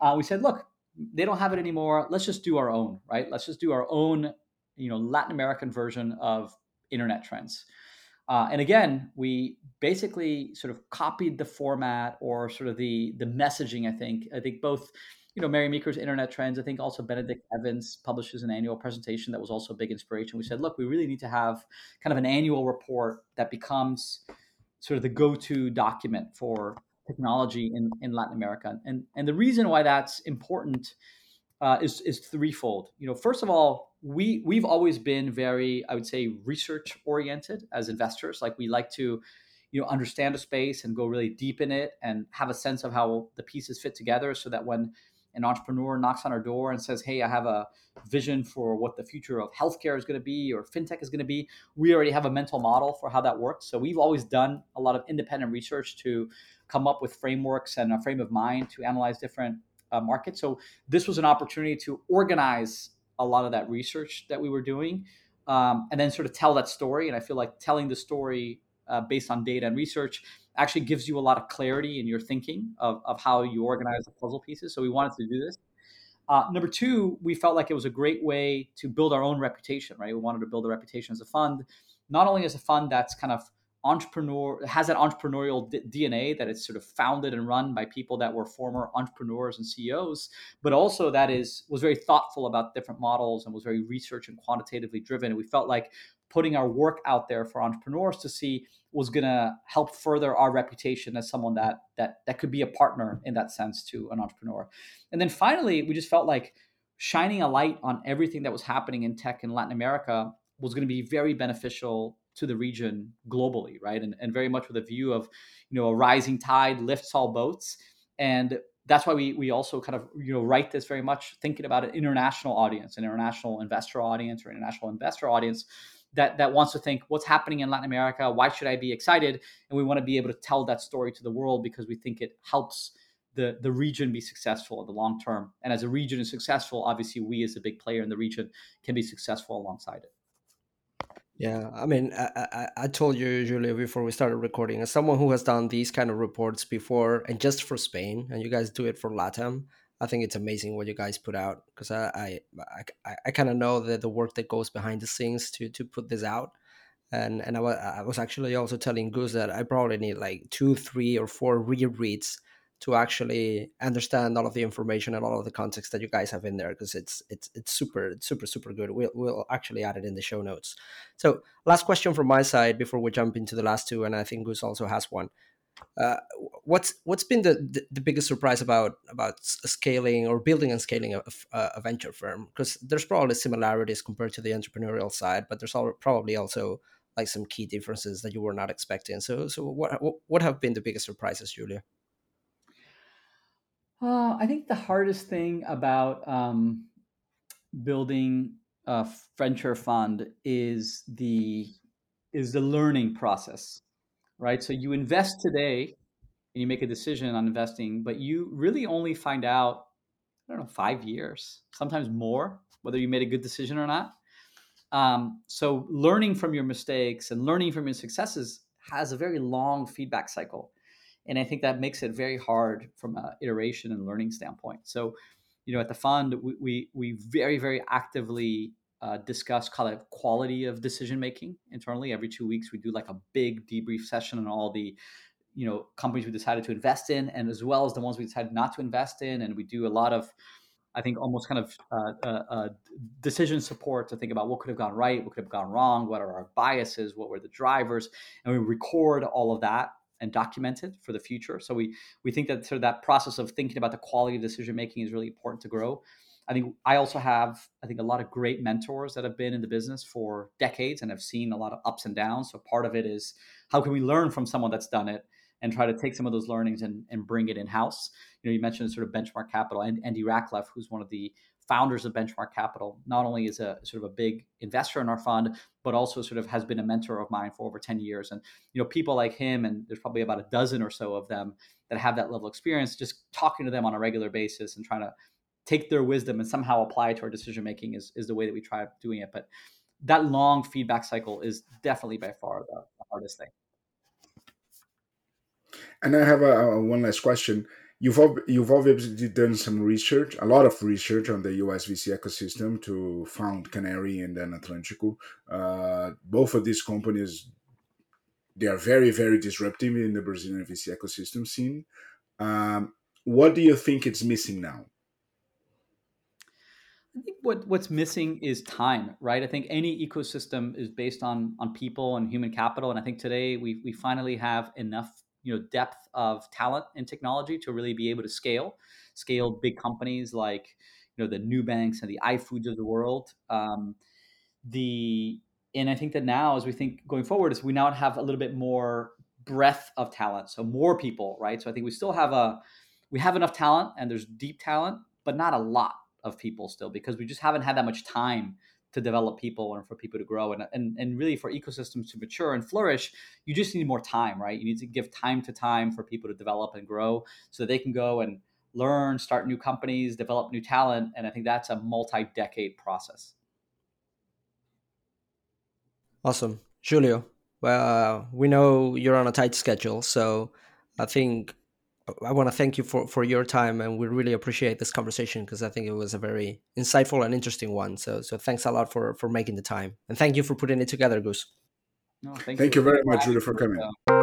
[SPEAKER 4] Uh, we said, look, they don't have it anymore. Let's just do our own, right? Let's just do our own, you know, Latin American version of internet trends. Uh, and again, we basically sort of copied the format or sort of the the messaging. I think I think both you know, Mary Meeker's Internet Trends. I think also Benedict Evans publishes an annual presentation that was also a big inspiration. We said, look, we really need to have kind of an annual report that becomes sort of the go-to document for technology in, in Latin America. And and the reason why that's important uh, is is threefold. You know, first of all, we we've always been very, I would say, research oriented as investors. Like we like to you know understand a space and go really deep in it and have a sense of how the pieces fit together so that when an entrepreneur knocks on our door and says, Hey, I have a vision for what the future of healthcare is going to be or fintech is going to be, we already have a mental model for how that works. So we've always done a lot of independent research to come up with frameworks and a frame of mind to analyze different uh, markets. So this was an opportunity to organize a lot of that research that we were doing um, and then sort of tell that story. And I feel like telling the story uh, based on data and research actually gives you a lot of clarity in your thinking of, of how you organize the puzzle pieces. So we wanted to do this. Uh, number two, we felt like it was a great way to build our own reputation, right? We wanted to build a reputation as a fund, not only as a fund that's kind of entrepreneur has that entrepreneurial d- DNA that it's sort of founded and run by people that were former entrepreneurs and CEOs, but also that is was very thoughtful about different models and was very research and quantitatively driven. And we felt like putting our work out there for entrepreneurs to see was going to help further our reputation as someone that that that could be a partner in that sense to an entrepreneur. And then finally, we just felt like shining a light on everything that was happening in tech in Latin America was going to be very beneficial to the region globally, right? And, and very much with a view of, you know, a rising tide lifts all boats. And that's why we we also kind of you know write this very much thinking about an international audience, an international investor audience or international investor audience that that wants to think what's happening in Latin America, why should I be excited? And we want to be able to tell that story to the world because we think it helps the the region be successful in the long term. And as a region is successful, obviously we as a big player in the region can be successful alongside it.
[SPEAKER 2] Yeah, I mean, I, I, I told you, Julio, before we started recording, as someone who has done these kind of reports before, and just for Spain, and you guys do it for LATAM, I think it's amazing what you guys put out because I I, I, I kind of know that the work that goes behind the scenes to to put this out, and and I was I was actually also telling Goose that I probably need like two, three, or four rereads to actually understand all of the information and all of the context that you guys have in there because it's it's it's super it's super super good. We'll we'll actually add it in the show notes. So last question from my side before we jump into the last two, and I think Goose also has one. Uh, what's what's been the, the, the biggest surprise about about scaling or building and scaling a, a venture firm? Because there's probably similarities compared to the entrepreneurial side, but there's probably also like some key differences that you were not expecting. So so what what have been the biggest surprises, Julio?
[SPEAKER 4] Uh, I think the hardest thing about um, building a venture fund is the is the learning process, right? So you invest today and you make a decision on investing, but you really only find out I don't know five years, sometimes more, whether you made a good decision or not. Um, so learning from your mistakes and learning from your successes has a very long feedback cycle and I think that makes it very hard from an iteration and learning standpoint. So, you know, at the fund, we we, we very very actively uh, discuss kind of quality of decision making internally. Every two weeks, we do like a big debrief session on all the you know companies we decided to invest in, and as well as the ones we decided not to invest in. And we do a lot of I think almost kind of uh, uh, uh, decision support to think about what could have gone right, what could have gone wrong, what are our biases, what were the drivers, and we record all of that and documented for the future. So we we think that sort of that process of thinking about the quality of decision making is really important to grow. I think I also have, I think, a lot of great mentors that have been in the business for decades and have seen a lot of ups and downs. So part of it is how can we learn from someone that's done it and try to take some of those learnings and, and bring it in house. You know, you mentioned sort of benchmark capital and Andy Rachleff, who's one of the founders of Benchmark Capital, not only is a sort of a big investor in our fund, but also sort of has been a mentor of mine for over 10 years. And, you know, people like him, and there's probably about a dozen or so of them that have that level of experience, just talking to them on a regular basis and trying to take their wisdom and somehow apply it to our decision making is, is the way that we try doing it. But that long feedback cycle is definitely by far the, hardest thing.
[SPEAKER 3] And I have a, a, one last question. You've you've obviously done some research, a lot of research on the US VC ecosystem to found Canary and then Atlantico. Uh, both of these companies, they are very very disruptive in the Brazilian VC ecosystem scene. Um, what do you think it's missing now?
[SPEAKER 4] I think what what's missing is time, right? I think any ecosystem is based on on people and human capital, and I think today we we finally have enough you know depth of talent and technology to really be able to scale, scale big companies like you know the Nubanks and the iFoods of the world. Um, the and I think that now, as we think going forward, is we now have a little bit more breadth of talent, so more people, right? So I think we still have a we have enough talent and there's deep talent, but not a lot of people still because we just haven't had that much time to develop people and for people to grow and, and and really for ecosystems to mature and flourish you just need more time right? You need to give time to time for people to develop and grow so they can go and learn start new companies develop new talent and i think that's a multi-decade process.
[SPEAKER 2] Awesome. Julio well uh, we know you're on a tight schedule so i think I want to thank you for, for your time, and we really appreciate this conversation because I think it was a very insightful and interesting one. So so thanks a lot for for making the time, and thank you for putting it together, Gus.
[SPEAKER 3] No, thank, thank you. you very much, Julie, for coming. Uh,